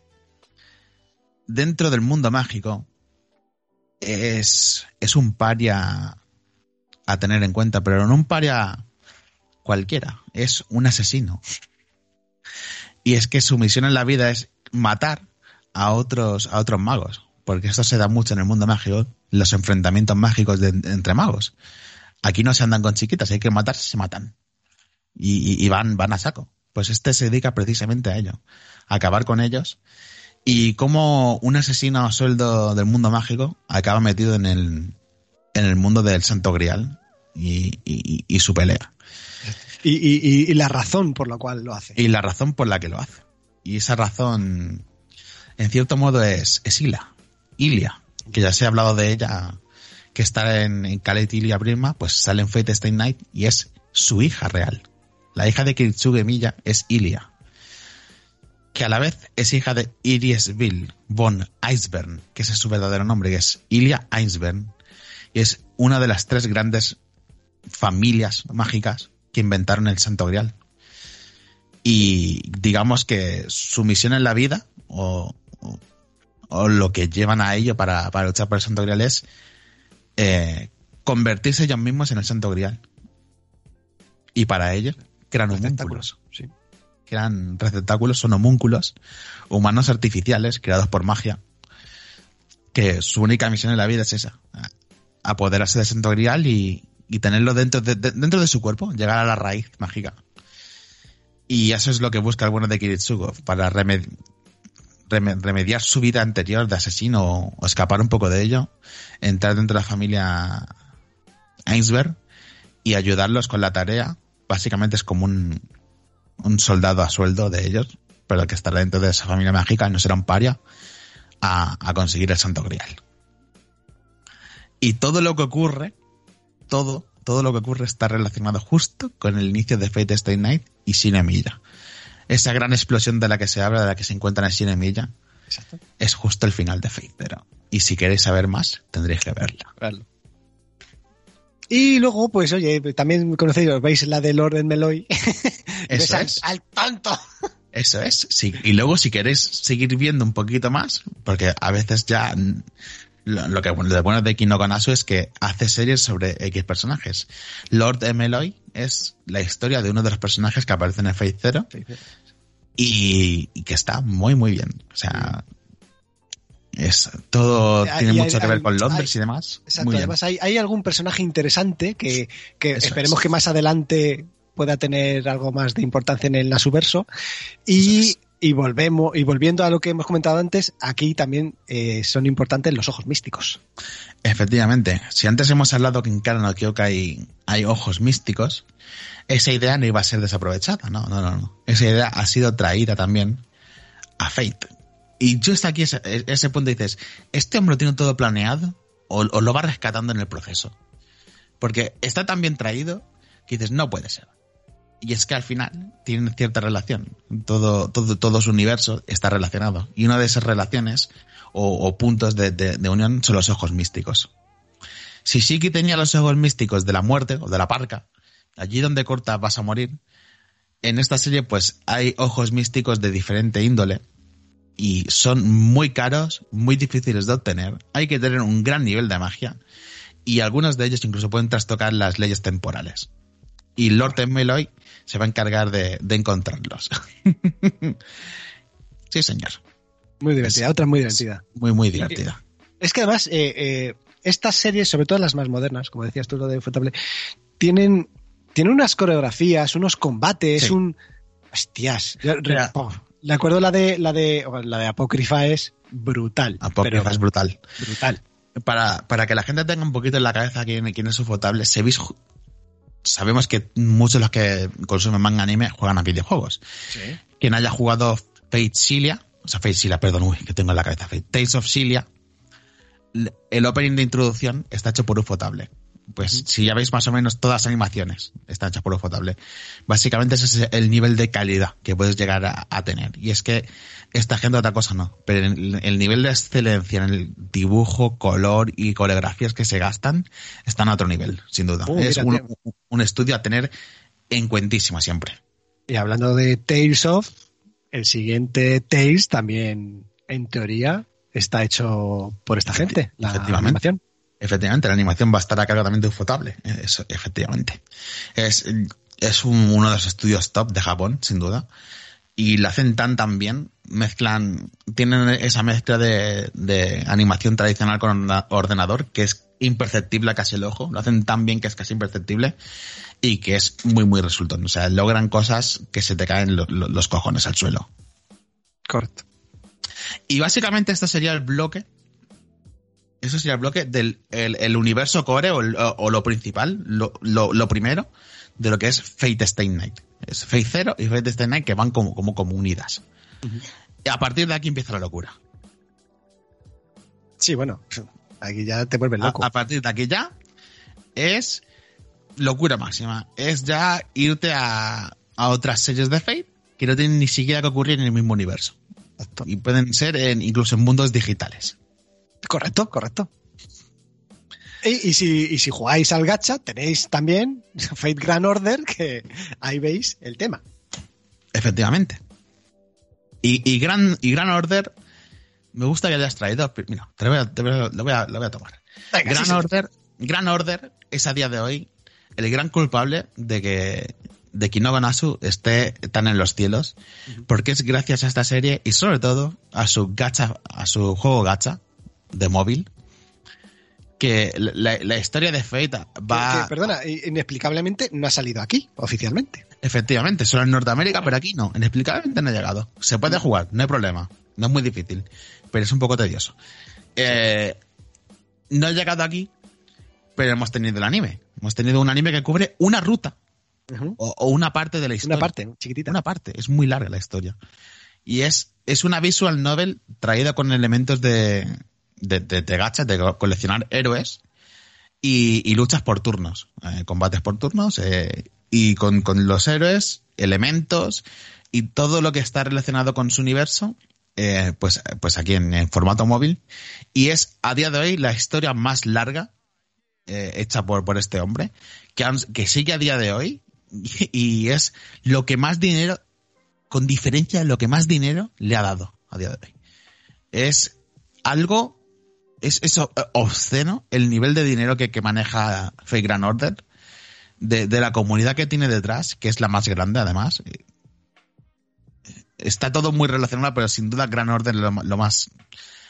dentro del mundo mágico, es, es un paria a tener en cuenta, pero no un paria cualquiera, es un asesino. Y es que su misión en la vida es matar a otros, a otros magos, porque esto se da mucho en el mundo mágico, los enfrentamientos mágicos entre magos. Aquí no se andan con chiquitas, hay que matarse, se matan. Y, van, van a saco. Pues este se dedica precisamente a ello, a acabar con ellos. Y como un asesino a sueldo del mundo mágico acaba metido en el, en el mundo del Santo Grial y, y- y su pelea. y, la razón por la cual lo hace. Y la razón por la que lo hace. Y esa razón, en cierto modo, es, es Ila. Ilia, que ya se ha hablado de ella, que está en, en Calet Ilia Brima, pues sale en Fate Stay Night y es su hija real. La hija de Kiritsuge Miya es Ilia. Que a la vez es hija de Iriesville von Eisbern, que ese es su verdadero nombre, que es Ilia Eisbern. Y es una de las tres grandes familias mágicas que inventaron el Santo Grial y digamos que su misión en la vida o, o- o lo que llevan a ello para, para luchar por el Santo Grial es eh, convertirse ellos mismos en el Santo Grial. Y para ello crean homúnculos. Sí. Crean receptáculos, son homúnculos humanos artificiales creados por magia. Que su única misión en la vida es esa: a- apoderarse del Santo Grial y, y tenerlo dentro de, de- dentro de su cuerpo, llegar a la raíz mágica. Y eso es lo que busca el bueno de Kiritsugo, para remed- reme- remediar su vida anterior de asesino o, escapar un poco de ello, entrar dentro de la familia Ainsberg y ayudarlos con la tarea. Básicamente es como un, un soldado a sueldo de ellos, pero que estará dentro de esa familia mágica no será un paria, a, a conseguir el Santo Grial. Y todo lo que ocurre, todo, todo lo que ocurre está relacionado justo con el inicio de Fate Stay Night y Sin Milla. Esa gran explosión de la que se habla, de la que se encuentra en Sin Milla, Exacto. es justo el final de Fate Zero. Y si queréis saber más, tendréis que verla. Y luego, pues oye, también conocéis, veis la de Lord Meloy. Eso al, es. al tonto. Eso es. Sí. Y luego, si queréis seguir viendo un poquito más, porque a veces ya lo, lo que lo bueno de Kino Konasu es que hace series sobre X personajes. Lord Emeloy es la historia de uno de los personajes que aparece en el Fate Zero y, y que está muy, muy bien. O sea, es todo Hay- tiene hay- mucho que ver hay- con Londres y demás. Exacto, muy bien. además hay, hay algún personaje interesante que, que esperemos es. que más adelante pueda tener algo más de importancia en el Nasuverso. Y. y volvemos, y volviendo a lo que hemos comentado antes, aquí también eh, son importantes los ojos místicos. Efectivamente, si antes hemos hablado que en Kara no hay, hay ojos místicos, esa idea no iba a ser desaprovechada, no, no, no, no. Esa idea ha sido traída también a Fate. Y yo hasta aquí, ese, ese punto dices, ¿este hombre lo tiene todo planeado o, o lo va rescatando en el proceso? Porque está tan bien traído que dices, no puede ser. Y es que al final tienen cierta relación. Todo, todo, su universo está relacionado. Y una de esas relaciones o, puntos de unión son los ojos místicos. Si Shiki tenía los ojos místicos de la muerte o de la parca, allí donde corta vas a morir, en esta serie pues hay ojos místicos de diferente índole y son muy caros, muy difíciles de obtener. Hay que tener un gran nivel de magia y algunos de ellos incluso pueden trastocar las leyes temporales. Y Lord Meloy se va a encargar de, de encontrarlos. sí, señor. Muy divertida, Es- otra muy divertida. Muy, muy divertida. Es que además, eh, eh, estas series, sobre todo las más modernas, como decías tú, lo de Ufotable, tienen, tienen unas coreografías, unos combates, Sí. un. Hostias. Mira. Le acuerdo la de la de la de Apócrifa es brutal. Apócrifa pero es brutal. brutal. para, para que la gente tenga un poquito en la cabeza quién, quién es Ufotable, se veis, sabemos que muchos de los que consumen manga anime juegan a videojuegos. Quien haya jugado Fate Cilia, o sea, Fate Cilia, perdón, uy, que tengo en la cabeza, Fate Tales of Cilia, el opening de introducción está hecho por Ufotable. Pues si ya veis más o menos todas las animaciones están hechas por Ufotable. Básicamente ese es el nivel de calidad que puedes llegar a, a tener. Y es que esta gente otra cosa no. Pero el, el nivel de excelencia en el dibujo, color y coreografías que se gastan están a otro nivel, sin duda. Uh, es un, estudio a tener en cuentísima siempre. Y hablando de Tales of, el siguiente Tales también, en teoría, está hecho por esta gente, la animación. Efectivamente, la animación va a estar a cargo también de Ufotable. Eso, efectivamente. Es, es un- uno de los estudios top de Japón, sin duda. Y lo hacen tan tan bien. Mezclan, tienen esa mezcla de, de animación tradicional con ordenador que es imperceptible a casi el ojo. Lo hacen tan bien que es casi imperceptible y que es muy, muy resultón. O sea, logran cosas que se te caen lo- lo- los cojones al suelo. Correcto. Y básicamente este sería el bloque. Eso sería el bloque del el, el universo core o, el- o- o lo principal, lo, lo, lo primero, de lo que es Fate Stay Night. Es Fate Zero y Fate Stay Night que van como, como, como unidas. Y a partir de aquí empieza la locura. Sí, bueno, aquí ya te vuelves A, loco. a partir de aquí ya es locura máxima. Es ya irte a, a otras series de Fate que no tienen ni siquiera que ocurrir en el mismo universo. Exacto. Y pueden ser en, incluso en mundos digitales. Correcto, correcto. Y, y si, y si jugáis al gacha, tenéis también Fate Grand Order, que ahí veis el tema. Efectivamente. Y, y, gran, y Gran Order, me gusta que hayas traído. Mira, te lo voy a, te lo voy a- lo voy a- lo voy a tomar. Venga, Gran sí, sí. Order, Gran Order es a día de hoy el gran culpable de que de que Nobanasu esté tan en los cielos, porque es gracias a esta serie y sobre todo a su gacha, a su juego gacha de móvil, que la, la historia de Fate va Que- que, perdona, inexplicablemente no ha salido aquí, oficialmente. Efectivamente, solo en Norteamérica, pero aquí no. Inexplicablemente no ha llegado. Se puede jugar, no hay problema. No es muy difícil, pero es un poco tedioso. Eh, no ha llegado aquí, pero hemos tenido el anime. Hemos tenido un anime que cubre una ruta o, o una parte de la historia. Una parte, chiquitita. Una parte. Es muy larga la historia. Y es, es una visual novel traída con elementos de, de, de, de gacha, de co- coleccionar héroes y, y luchas por turnos, eh, combates por turnos eh, y con, con los héroes, elementos y todo lo que está relacionado con su universo, eh, pues, pues aquí en, en formato móvil. Y es a día de hoy la historia más larga eh, hecha por, por este hombre, que, que sigue a día de hoy y es lo que más dinero, con diferencia, lo que más dinero le ha dado a día de hoy. Es algo, es, es o- obsceno el nivel de dinero que, que maneja Fake Grand Order, de, de la comunidad que tiene detrás, que es la más grande además. Está todo muy relacionado, pero sin duda Grand Order es lo, lo más,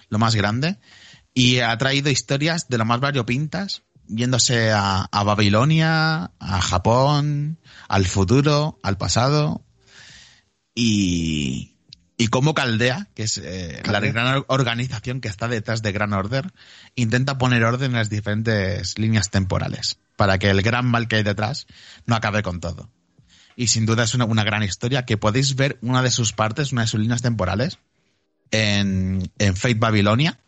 lo más grande. Y ha traído historias de lo más variopintas, yéndose a Babilonia, a Japón, al futuro, al pasado. Y, y como Caldea, que es eh, la gran or- organización que está detrás de Gran Order, intenta poner orden en las diferentes líneas temporales para que el gran mal que hay detrás no acabe con todo. Y sin duda es una, una gran historia que podéis ver una de sus partes, una de sus líneas temporales en, en Fate Babilonia,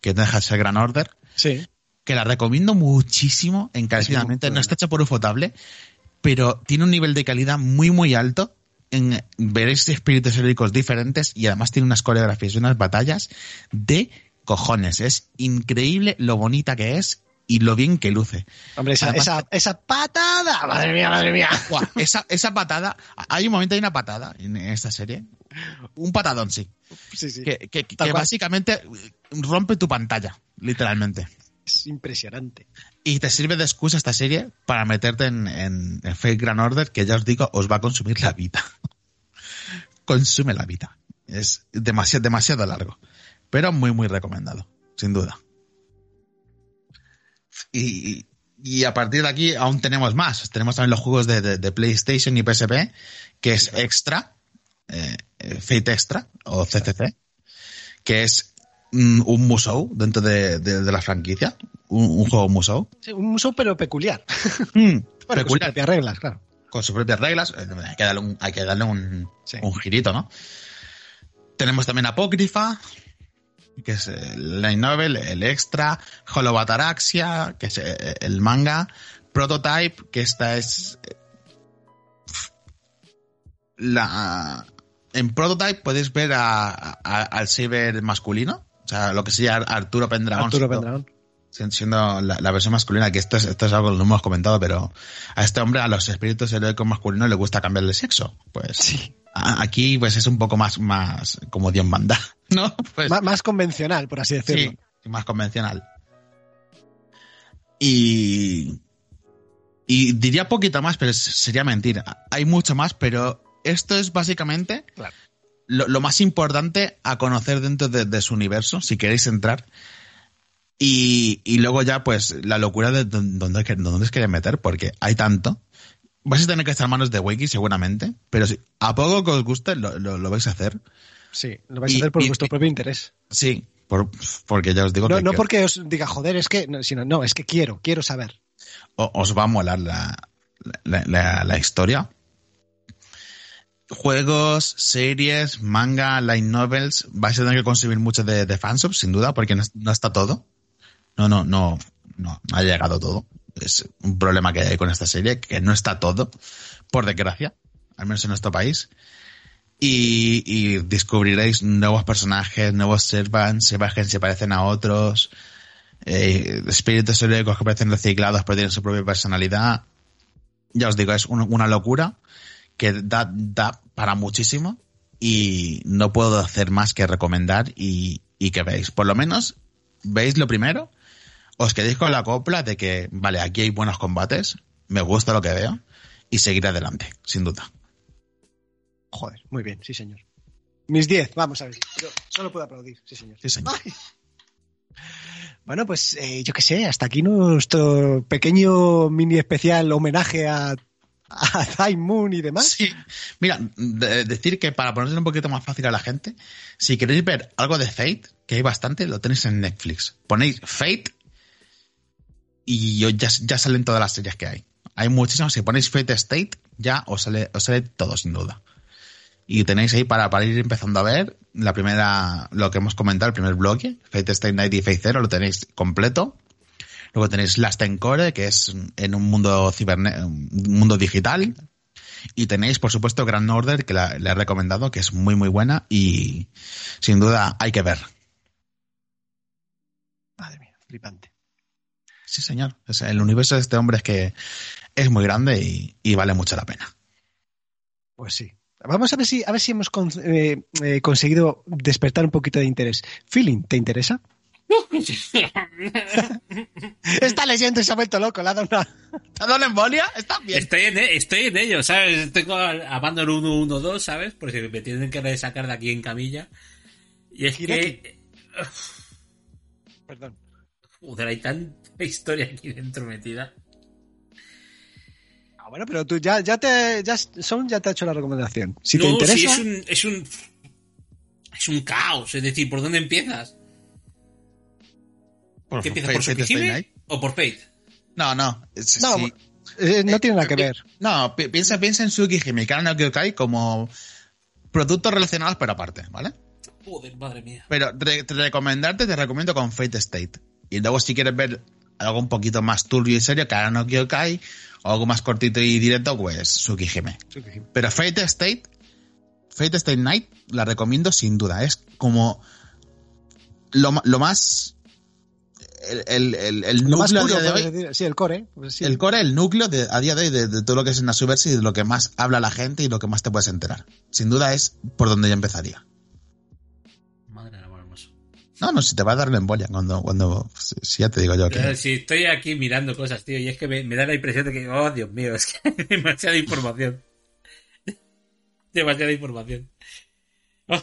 que deja ese Gran Order, Sí. que la recomiendo muchísimo, encarecidamente. No está hecha por Ufotable, pero tiene un nivel de calidad muy, muy alto. En, veréis espíritus heroicos diferentes y además tiene unas coreografías y unas batallas de cojones. Es increíble lo bonita que es y lo bien que luce. Hombre, esa, Además- esa, esa patada. Madre mía, madre mía. Esa, esa patada, hay un momento, hay una patada en esta serie. Un patadón, sí. Sí, sí. Que, básicamente rompe tu pantalla, literalmente. Es impresionante. Y te sirve de excusa esta serie para meterte en, en, en Fake Grand Order, que ya os digo, os va a consumir la vida. Consume la vida. Es demasiado, demasiado largo. Pero muy, muy recomendado, sin duda. Y, y a partir de aquí aún tenemos más. Tenemos también los juegos de, de- de PlayStation y PSP, que es Extra, eh, eh, Fate Extra, o CCC, que es un musou dentro de, de- de la franquicia. Un, un juego musou. Sí, un museo, pero peculiar. Mm, Bueno, con sus peculiar, propias reglas, claro. con sus propias reglas. eh, Hay que darle un, hay que darle un, Sí. un girito, ¿no? Tenemos también Apócrifa, que es el light novel, el extra, Hollow Ataraxia, que es eh, el manga, Prototype, que esta es eh, la en Prototype podéis ver a, a- al Saber masculino, o sea, lo que sería Arturo Pendragon. Arturo Pendragón. siendo la, la versión masculina, que esto es, esto es algo que no hemos comentado, pero a este hombre, a los espíritus heroicos masculinos, le gusta cambiarle sexo. Pues Sí. a- aquí pues es un poco más, más como Dios manda, ¿no? Pues, Má- más convencional, por así decirlo. sí, más convencional. Y, y diría poquito más, pero sería mentira. Hay mucho más, pero esto es básicamente Claro. Lo, lo más importante a conocer dentro de, de su universo, si queréis entrar. Y, y luego ya, pues, la locura de dónde, dónde, os queréis meter, porque hay tanto. Vais a tener que estar manos de Wiki, seguramente, pero si a poco que os guste, lo, lo- lo vais a hacer. Sí, lo vais a hacer por y- vuestro propio interés. Sí, por- porque ya os digo No, que, no que porque os diga, joder, es que, no, sino, no, es que quiero, quiero saber. o- os va a molar la, la, la- la historia. Juegos, series, manga, light novels, vais a tener que consumir mucho de, de fansub, sin duda, porque no, no está todo. No, no, no, no, ha llegado todo. Es un problema que hay con esta serie, que no está todo, por desgracia, al menos en nuestro país. Y, y descubriréis nuevos personajes, nuevos servants, servants que se parecen a otros, eh, espíritus heroicos que parecen reciclados pero tienen su propia personalidad. Ya os digo, es un- una locura que da, da para muchísimo y no puedo hacer más que recomendar y, y que veáis. Por lo menos, veis lo primero, os quedéis con la copla de que, vale, aquí hay buenos combates, me gusta lo que veo y seguir adelante, sin duda. Joder, muy bien, sí, señor. Mis 10, vamos a ver. Yo solo puedo aplaudir, sí, señor. Sí, señor. Ay. Bueno, pues eh, yo qué sé, hasta aquí nuestro pequeño mini especial homenaje a, a Moon y demás. Sí. Mira, de- decir que para ponerse un poquito más fácil a la gente, si queréis ver algo de Fate, que hay bastante, lo tenéis en Netflix. Ponéis Fate y ya, ya salen todas las series que hay. Hay muchísimas. Si ponéis Fate State, ya os sale, os sale todo, sin duda. Y tenéis ahí para, para ir empezando a ver la primera, lo que hemos comentado, el primer bloque, Fate State Night y Fate Zero, lo tenéis completo. Luego tenéis Last Encore, que es en un mundo ciberne un mundo digital. Y tenéis, por supuesto, Grand Order, que la- le he recomendado, que es muy, muy buena y sin duda hay que ver. Madre mía, flipante. Sí, señor. O sea, el universo de este hombre es que es muy grande y, y vale mucho la pena. Pues sí. Vamos a ver si, a ver si hemos con- eh, eh, conseguido despertar un poquito de interés. Feeling, ¿te interesa? Está leyendo y se ha vuelto loco, le ha dado una... ¿Te ha dado una embolia? ¿Estás bien? Estoy en, e- estoy en ello, ¿sabes? Tengo a Abandon 112, ¿sabes? Porque me tienen que sacar de aquí en camilla. Y es que... Perdón. Joder, hay tanta historia aquí dentro metida. Ah, bueno, pero tú ya, ya te... Ya, Son ya te ha hecho la recomendación. Si te interesa... sí, es un, es un... Es un caos, es decir, ¿por dónde empiezas? Por ¿Qué empiezas Fate- por Fate Stay Tsukihime Night. o por Fate? No, no. es- No, sí. eh, no tiene nada que Eh, ver. No, pi- piensa, piensa en Suki Himikara no Kyokai como productos relacionados pero aparte, ¿vale? Joder, madre mía. Pero re- te recomendarte, te recomiendo con Fate State. Y luego si quieres ver algo un poquito más turbio y serio, Kara no Kyokai, o algo más cortito y directo, pues Tsukihime. Pero Fate State, Fate State Night, la recomiendo sin duda. Es como lo más... El, el, el, núcleo a día de hoy, decir. Sí, el core. pues sí. el core, el núcleo de, a día de hoy de, de todo lo que es en Nasuverse y de lo que más habla la gente y lo que más te puedes enterar. Sin duda es por donde yo empezaría. Madre del amor hermoso. No, no, si te va a dar la embolia cuando, cuando, si, si ya te digo yo que... Si estoy aquí mirando cosas, tío, y es que me, me da la impresión de que, oh, Dios mío, es que hay demasiada información. demasiada información. Oh.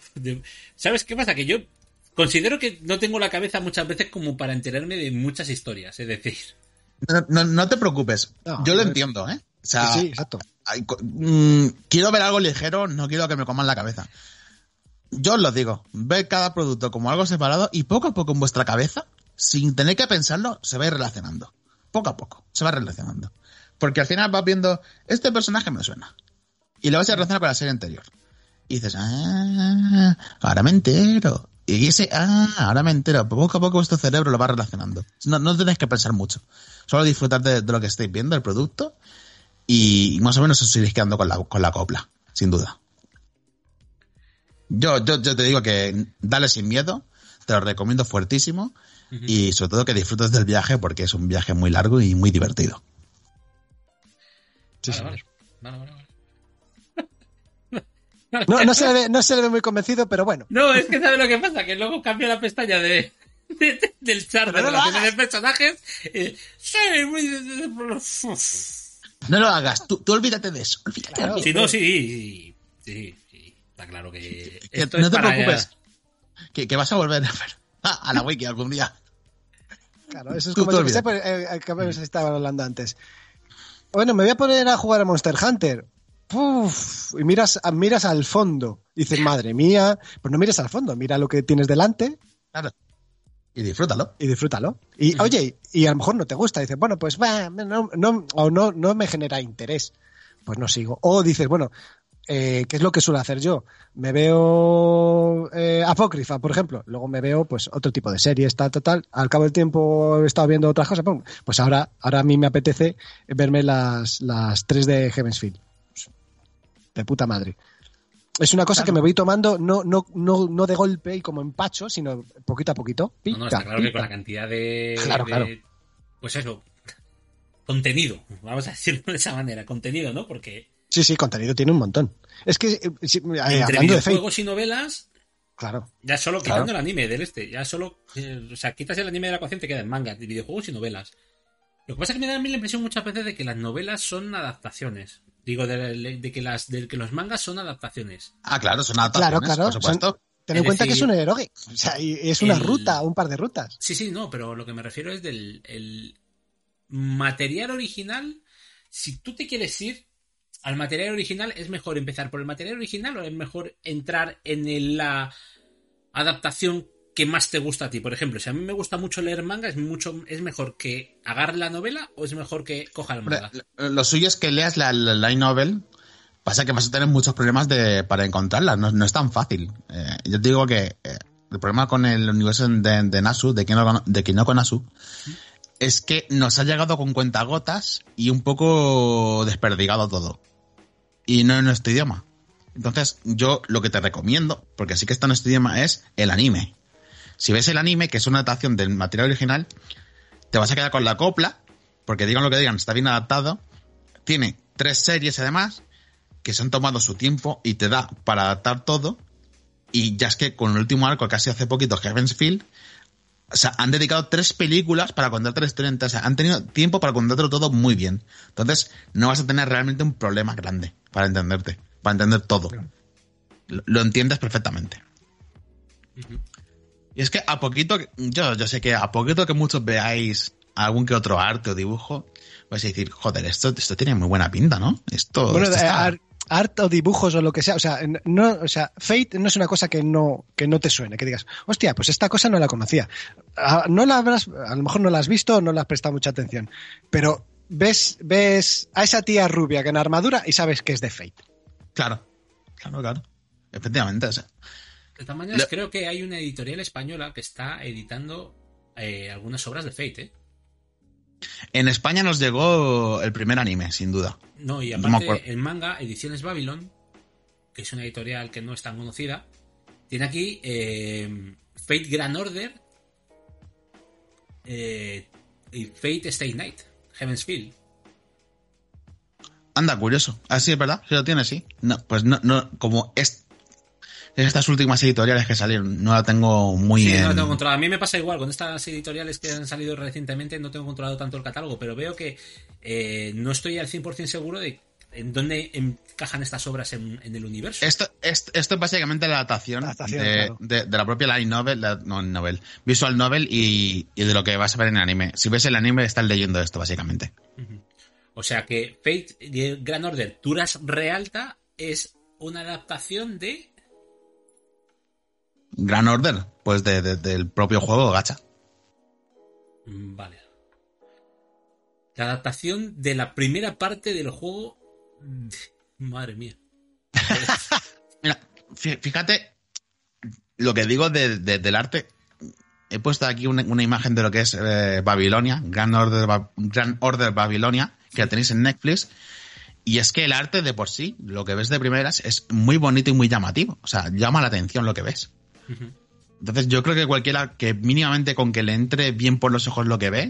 ¿Sabes qué pasa? Que yo considero que no tengo la cabeza muchas veces como para enterarme de muchas historias. Es decir, No, no, no te preocupes, No, yo lo no. entiendo, ¿eh? O sea, Sí, sí, exacto. hay mm, quiero ver algo ligero, no quiero que me coman la cabeza. Yo os lo digo, ve cada producto como algo separado y poco a poco en vuestra cabeza, sin tener que pensarlo, se va a ir relacionando. Poco a poco, se va relacionando. Porque al final vas viendo, este personaje me suena. Y lo vas a relacionar con la serie anterior. Y dices, ah, ahora me entero. Y ese, ah, ahora me entero. Poco a poco vuestro cerebro lo va relacionando. No, no tenéis que pensar mucho. Solo disfrutar de, de lo que estáis viendo, el producto, y más o menos os iréis quedando con la, con la copla, sin duda. Yo, yo, yo te digo que dale sin miedo, te lo recomiendo fuertísimo, y sobre todo que disfrutes del viaje porque es un viaje muy largo y muy divertido. Sí, Vale, señor. vale. Vale, vale, vale. No, no, se le ve, no se le ve muy convencido, pero bueno. No, es que ¿sabes lo que pasa? Que luego cambia la pestaña de, de- de- del chart de no relaciones de personajes. eh, muy- No lo hagas, tú, tú olvídate de eso. Olvídate. Claro. Sí, no, sí, sí, sí, está claro que Que esto no es te para- preocupes. Que, que vas a volver a ver a, la wiki algún día. Claro, eso es Tú como te yo que pues, eh, que habéis estado hablando antes. Bueno, me voy a poner a jugar a Monster Hunter. Puf, y miras, miras al fondo. Dices, madre mía, pues no mires al fondo, mira lo que tienes delante Claro. Y disfrútalo. y disfrútalo. Y oye, y a lo mejor no te gusta, dices, bueno, pues no, no, o no, no me genera interés, pues no sigo. O dices, bueno, eh, ¿qué es lo que suelo hacer yo? Me veo eh, Apócrifa, por ejemplo, luego me veo pues otro tipo de series, tal, tal, tal. Al cabo del tiempo he estado viendo otras cosas, pum, pues ahora, ahora a mí me apetece verme las, las tres de Heavensfield. De puta madre. Es una cosa que me voy tomando no, no, no, no de golpe y como empacho, sino poquito a poquito. No, no, está claro que con la cantidad de, Claro, de- claro. Pues eso, contenido, vamos a decirlo de esa manera, contenido, ¿no? Porque Sí, sí, contenido tiene un montón. Es que, eh, sí, eh, entre hablando de Fate, videojuegos y novelas, claro. ya solo Claro. quitando el anime del este, ya solo, eh, o sea, quitas el anime de la ecuación, te quedan mangas, de videojuegos y novelas. Lo que pasa es que me da a mí la impresión muchas veces de que las novelas son adaptaciones. Digo, de, de que, las, de que los mangas son adaptaciones. Ah, claro, son Claro, adaptaciones, claro. por supuesto. son- ten Es en cuenta decir, que es un eroge. O sea, y es una el- ruta, un par de rutas. Sí, sí, no, pero lo que me refiero es del el material original. Si tú te quieres ir al material original, ¿es mejor empezar por el material original o es mejor entrar en el- la adaptación que más te gusta a ti? Por ejemplo, si a mí me gusta mucho leer manga, ¿es, mucho, es mejor que agarre la novela o es mejor que coja el manga? lo- Lo suyo es que leas la, la novel. Pasa que vas a tener muchos problemas de, para encontrarla. No, no es tan fácil. Eh, yo te digo que eh, el problema con el universo de, de Nasu, de Kinoko, de Kinoko Nasu, es que nos ha llegado con cuentagotas y un poco desperdigado todo. Y no en nuestro idioma. Entonces, yo lo que te recomiendo, porque sí que está en nuestro idioma, es el anime. Si ves el anime, que es una adaptación del material original, te vas a quedar con la copla, porque digan lo que digan, está bien adaptado. Tiene tres series además, que se han tomado su tiempo y te da para adaptar todo. Y ya es que con el último arco, casi hace poquito, Heavensfield, o sea, han dedicado tres películas para contarte la historia. O sea, han tenido tiempo para contártelo todo muy bien. Entonces, no vas a tener realmente un problema grande para entenderte, para entender todo. Lo, lo entiendes perfectamente. Y es que a poquito, yo, yo sé que a poquito que muchos veáis algún que otro arte o dibujo, vais a decir, joder, esto, esto tiene muy buena pinta, ¿no? Esto, Bueno, esto eh, está- ar- art o dibujos o lo que sea. O sea, no, o sea, Fate no es una cosa que no, que no te suene, que digas, hostia, pues esta cosa no la conocía. Ah, No la habrás, a lo mejor no la has visto o no le has prestado mucha atención. Pero ves, ves a esa tía rubia que en armadura y sabes que es de Fate. Claro, claro, claro. Efectivamente, o sea, De Lo- creo que hay una editorial española que está editando eh, algunas obras de Fate, ¿eh? en España nos llegó el primer anime, sin duda. No, y No aparte, el manga, Ediciones Babylon, que es una editorial que no es tan conocida, tiene aquí eh, Fate Grand Order eh, y Fate Stay Night, Heaven's Feel. Anda, curioso. Ah, sí, es verdad, sí lo tiene, sí. No, pues no, no, como es, estas últimas editoriales que salieron, no la tengo muy Sí, en... no lo tengo controlado. A mí me pasa igual, con estas editoriales que han salido recientemente no tengo controlado tanto el catálogo, pero veo que eh, no estoy al 100% seguro de en dónde encajan estas obras en, en el universo. Esto, esto, esto es básicamente la adaptación, Adaptación, de, claro. de- de la propia light novel, la- no novel, visual novel y, y de lo que vas a ver en el anime. Si ves el anime, estás leyendo esto, básicamente. O sea que Fate Grand Order Turas Realta es una adaptación de Gran Order, pues de- de- del propio juego Gacha. Mm, Vale. La adaptación de la primera parte del juego. Madre mía. Mira, fí- fíjate, lo que digo de- de- del arte, he puesto aquí una, una imagen de lo que es eh, Babilonia, Grand Order, Ba- Grand Order Babilonia, que la tenéis en Netflix. Y es que el arte de por sí, lo que ves de primeras, es muy bonito y muy llamativo. O sea, llama la atención lo que ves. Entonces yo creo que cualquiera que mínimamente con que le entre bien por los ojos lo que ve,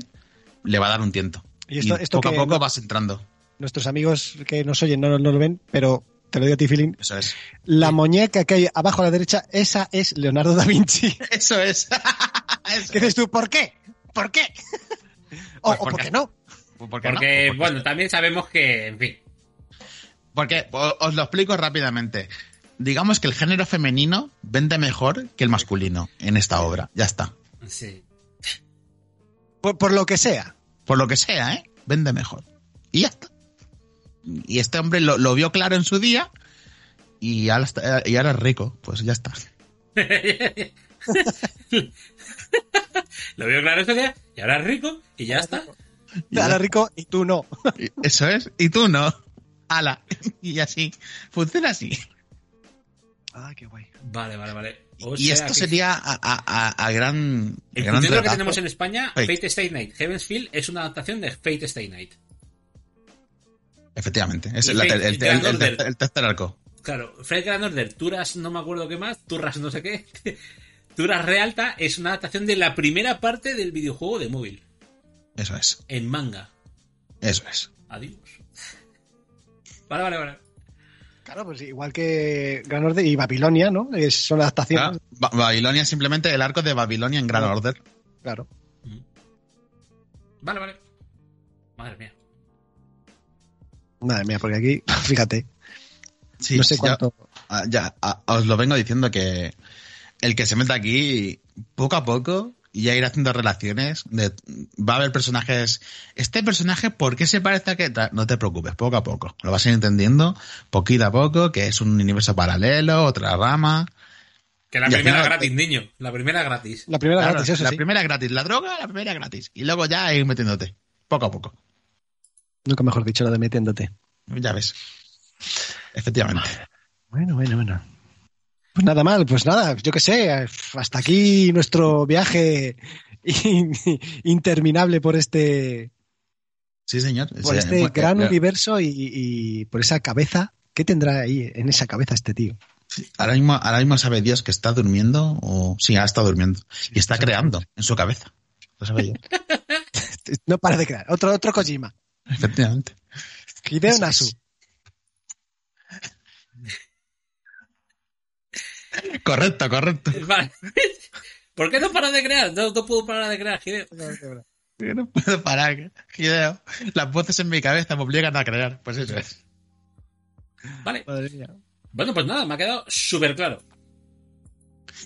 le va a dar un tiento. Y esto- esto poco a poco no- vas entrando. Nuestros amigos que nos oyen no, no lo ven, pero te lo digo a ti, Filín. Eso es. La muñeca que hay abajo a la derecha, esa es Leonardo da Vinci. Eso es. Eso ¿Qué dices tú? ¿Por qué? ¿Por qué? o, Pues o porque- por qué no? es. ¿Por qué no? Porque, Pues bueno, también sabemos que, en fin. Porque os lo explico rápidamente. Digamos que el género femenino vende mejor que el masculino en esta obra. Ya está. Sí. Por, por lo que sea. Por lo que sea, ¿eh? Vende mejor. Y ya está. Y este hombre lo, lo vio claro en su día y ahora, está- y ahora es rico. Pues ya está. Lo veo claro ese día, y ahora es rico, y ya está. Y Ahora rico y tú no. Eso es. Y tú no. Ala. Y así. Funciona así. Ah, qué guay. Vale, vale, vale. O y sea esto que- sería a, a- a- gran. En gran que tenemos en España, Fate. Fate Stay Night. Heaven's Feel es una adaptación de Fate Stay Night. Efectivamente. Es el, Fate- el- el- el- el tercer arco. Claro, Fate Grand Order, Turas no me acuerdo qué más, Turras no sé qué. Turas Realta es una adaptación de la primera parte del videojuego de móvil, Eso es. en manga. Eso es. Adiós. Vale, vale, vale. Claro, pues igual que Gran Orden y Babilonia, ¿no? Es, son adaptaciones. Ah, Ba- Babilonia es simplemente el arco de Babilonia en Gran Ah. Order. Claro. Vale, vale. Madre mía. Madre mía, porque aquí, fíjate, Sí, no sé ya- cuánto. ah, Ya, ah, os lo vengo diciendo que el que se meta aquí, poco a poco, y ya ir haciendo relaciones, de, va a haber personajes. Este personaje, ¿por qué se parece a que? No te preocupes, poco a poco. Lo vas a ir entendiendo, poquito a poco, que es un universo paralelo, otra rama. Que la Y primera final- gratis, niño. La primera gratis. La primera Claro, gratis, eso la sí. primera gratis, la droga, la primera gratis. Y luego ya ir metiéndote, poco a poco. Nunca mejor dicho lo de metiéndote. Ya ves. Efectivamente. Bueno, bueno, bueno. Pues nada mal, pues nada, yo qué sé, hasta aquí nuestro viaje in- interminable por este, Sí, señor. por Sí, este bueno, gran eh, universo y, y por esa cabeza. ¿Qué tendrá ahí en esa cabeza este tío? Ahora mismo, ahora mismo sabe Dios que está durmiendo o sí, ha estado durmiendo y está creando en su cabeza. Lo sabe Dios. No para de crear. Otro, otro Kojima. Efectivamente. Hideo Nasu. Correcto, correcto. Vale. ¿Por qué no para de crear? No, no puedo parar de crear, Hideo. Yo no puedo parar, Hideo. Las voces en mi cabeza me obligan a crear. Pues eso es. Vale. Madre mía. Bueno, pues nada, me ha quedado súper claro.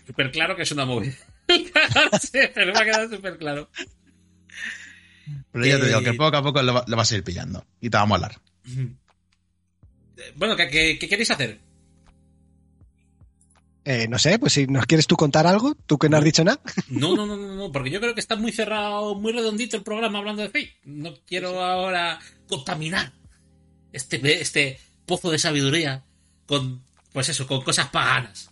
Súper claro que es una móvil. pero me ha quedado súper claro. Pero yo te digo Eh, que poco a poco lo, va- lo vas a ir pillando y te va a molar. Eh, Bueno, ¿qué, qué, qué queréis hacer? Eh, no sé, pues si nos quieres tú contar algo, tú que no has dicho nada. No, no, no, no, no, porque yo creo que está muy cerrado, muy redondito el programa hablando de Fate. No quiero ahora contaminar este, este pozo de sabiduría con, pues eso, con cosas paganas.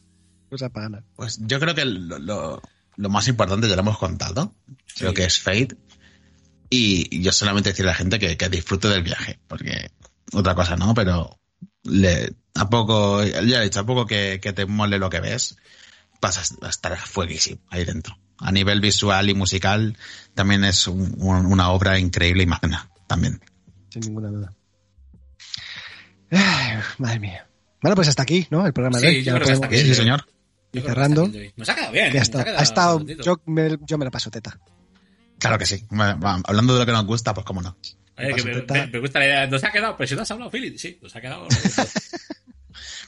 Cosa pagana. Pues yo creo que lo, lo- lo más importante ya lo hemos contado. Creo que es Fate. Y yo solamente decirle a la gente que, que disfrute del viaje. Porque otra cosa no, pero le, a poco, ya he dicho, a poco que, que te mole lo que ves, vas a estar fueguísimo ahí dentro. A nivel visual y musical también es un- un- una obra increíble y magna también. Sin ninguna duda. Ay, madre mía. Bueno, pues hasta aquí, ¿no? El programa de Sí, hoy. yo Ya creo que hasta podemos aquí. Sí, señor. Que cerrando. Nos ha quedado bien. Está. quedado Ha estado, yo, me, yo me la paso teta. Claro que sí. Hablando de lo que nos gusta, pues cómo no. Oye, que me, me- me gusta la idea. Nos ha quedado, pero si no has hablado, Philip. Sí, nos ha quedado.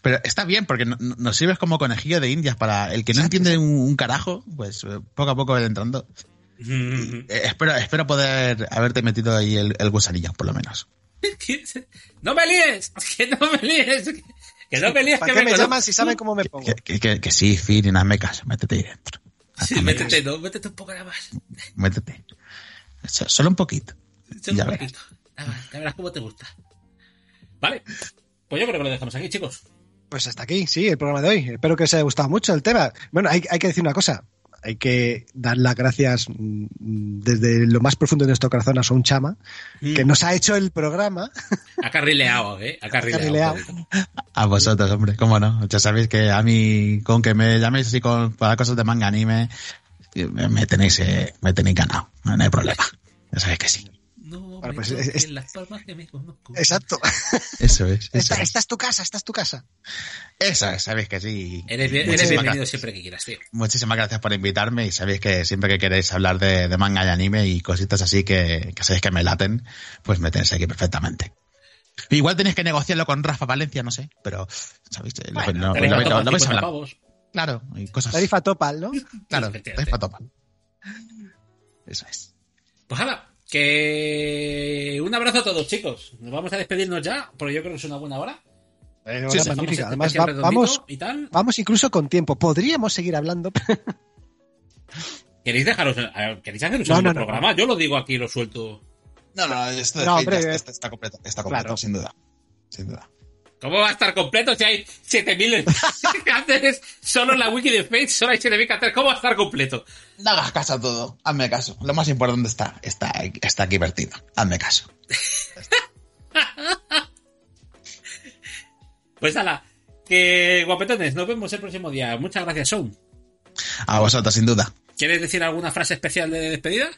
Pero está bien, porque no- no- nos sirves como conejillo de indias para el que no Exacto, entiende un, un carajo, pues eh, poco a poco va entrando. Eh, espero, espero poder haberte metido ahí el, el gusanillo, por lo menos. ¡No me líes! ¡Que no me líes! ¡Que no me líes! ¿Para que qué me conozco! llaman si saben cómo me pongo? Que, que, que, que sí, Finn, no me caso, métete ahí dentro. Sí, métete, no, métete un poco nada más. Métete. So- Solo un poquito. Solo Ya un. Nada más, ya verás cómo te gusta. Vale. Pues yo creo que lo dejamos aquí, chicos. Pues hasta aquí, sí, el programa de hoy. Espero que os haya gustado mucho el tema. Bueno, hay, hay que decir una cosa. Hay que dar las gracias mm, desde lo más profundo de nuestro corazón a Son Chama, que Mm. nos ha hecho el programa. Ha carrileado, ¿eh? Ha carrileado. A vosotros, hombre, cómo no. Ya sabéis que a mí, con que me llaméis así con, para cosas de manga anime, me, tenéis, eh, me tenéis ganado. No, no hay problema. Ya sabéis que sí. No Bueno, pues es- las palmas que me conozco. Exacto. Eso es. Eso, Esta, es. esta es tu casa, esta es tu casa. Eso es, sabéis que sí. Eres, bien- eres Muchísimas bienvenido gracias. siempre que quieras, tío. Muchísimas gracias por invitarme y sabéis que siempre que queréis hablar de, de manga y anime y cositas así que, que sabéis que me laten, pues me tenéis aquí perfectamente. Igual tenéis que negociarlo con Rafa Valencia, no sé, pero sabéis, Eh, lo, Bueno, lo- Tarifa lo- lo- topa, lo vais 50 hablando. pavos. Claro, y cosas. Tarifa Topal, ¿no? claro, tarifa topal. Eso es. Pues nada, que un abrazo a todos, chicos. Nos vamos a despedirnos ya, porque yo creo que es una buena hora. Eh, Sí, hora sí, magnífica. Vamos Además, va- especial vamos, redondito y tal. vamos incluso con tiempo. Podríamos seguir hablando. ¿Queréis dejaros, eh, queréis hacer un No, programa? Yo lo digo aquí, lo suelto. No, no, esto de hombre, eh, está, está completo, está completo, claro. sin duda. Sin duda. ¿Cómo va a estar completo si hay 7000 caracteres solo en la wiki de Fate? Solo hay 7000 caracteres. ¿Cómo va a estar completo? No hagas caso a todo, hazme caso. Lo más importante está, está, está aquí vertido. Hazme caso. Pues ala, que guapetones, nos vemos el próximo día. Muchas gracias, Sound. A vosotros, sin duda. ¿Quieres decir alguna frase especial de despedida?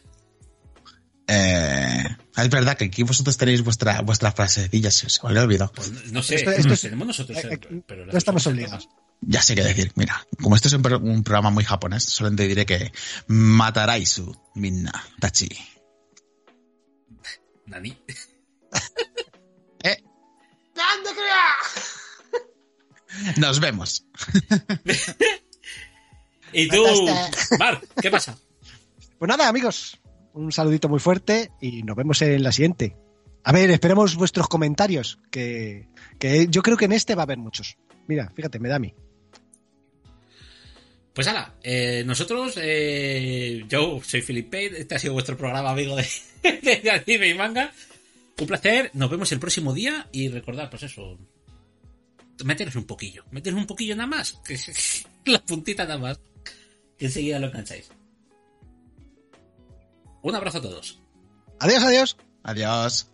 Eh, es verdad que aquí vosotros tenéis vuestra, vuestras frasecillas, se me había olvidado. Pues no- sé, Esto- esto es- tenemos nosotros. eh, eh, pero no estamos obligados. Ya sé qué decir. Mira, como esto es un, pro- un programa muy japonés, solamente diré que Mataraisu Minna Tachi. Nani. Eh. Nos vemos. Y tú. Mar, ¿qué pasa? Pues nada, amigos, un saludito muy fuerte y nos vemos en la siguiente. A ver, esperemos vuestros comentarios, que, que yo creo que en este va a haber muchos. Mira, fíjate, me da a mí. Pues ala, eh, nosotros, eh, yo soy Felipe, este ha sido vuestro programa amigo de, de anime y manga. Un placer, nos vemos el próximo día y recordad, pues eso, meteros un poquillo, meteros un poquillo nada más, que la puntita nada más, que enseguida lo engancháis. Un abrazo a todos. Adiós, adiós. Adiós.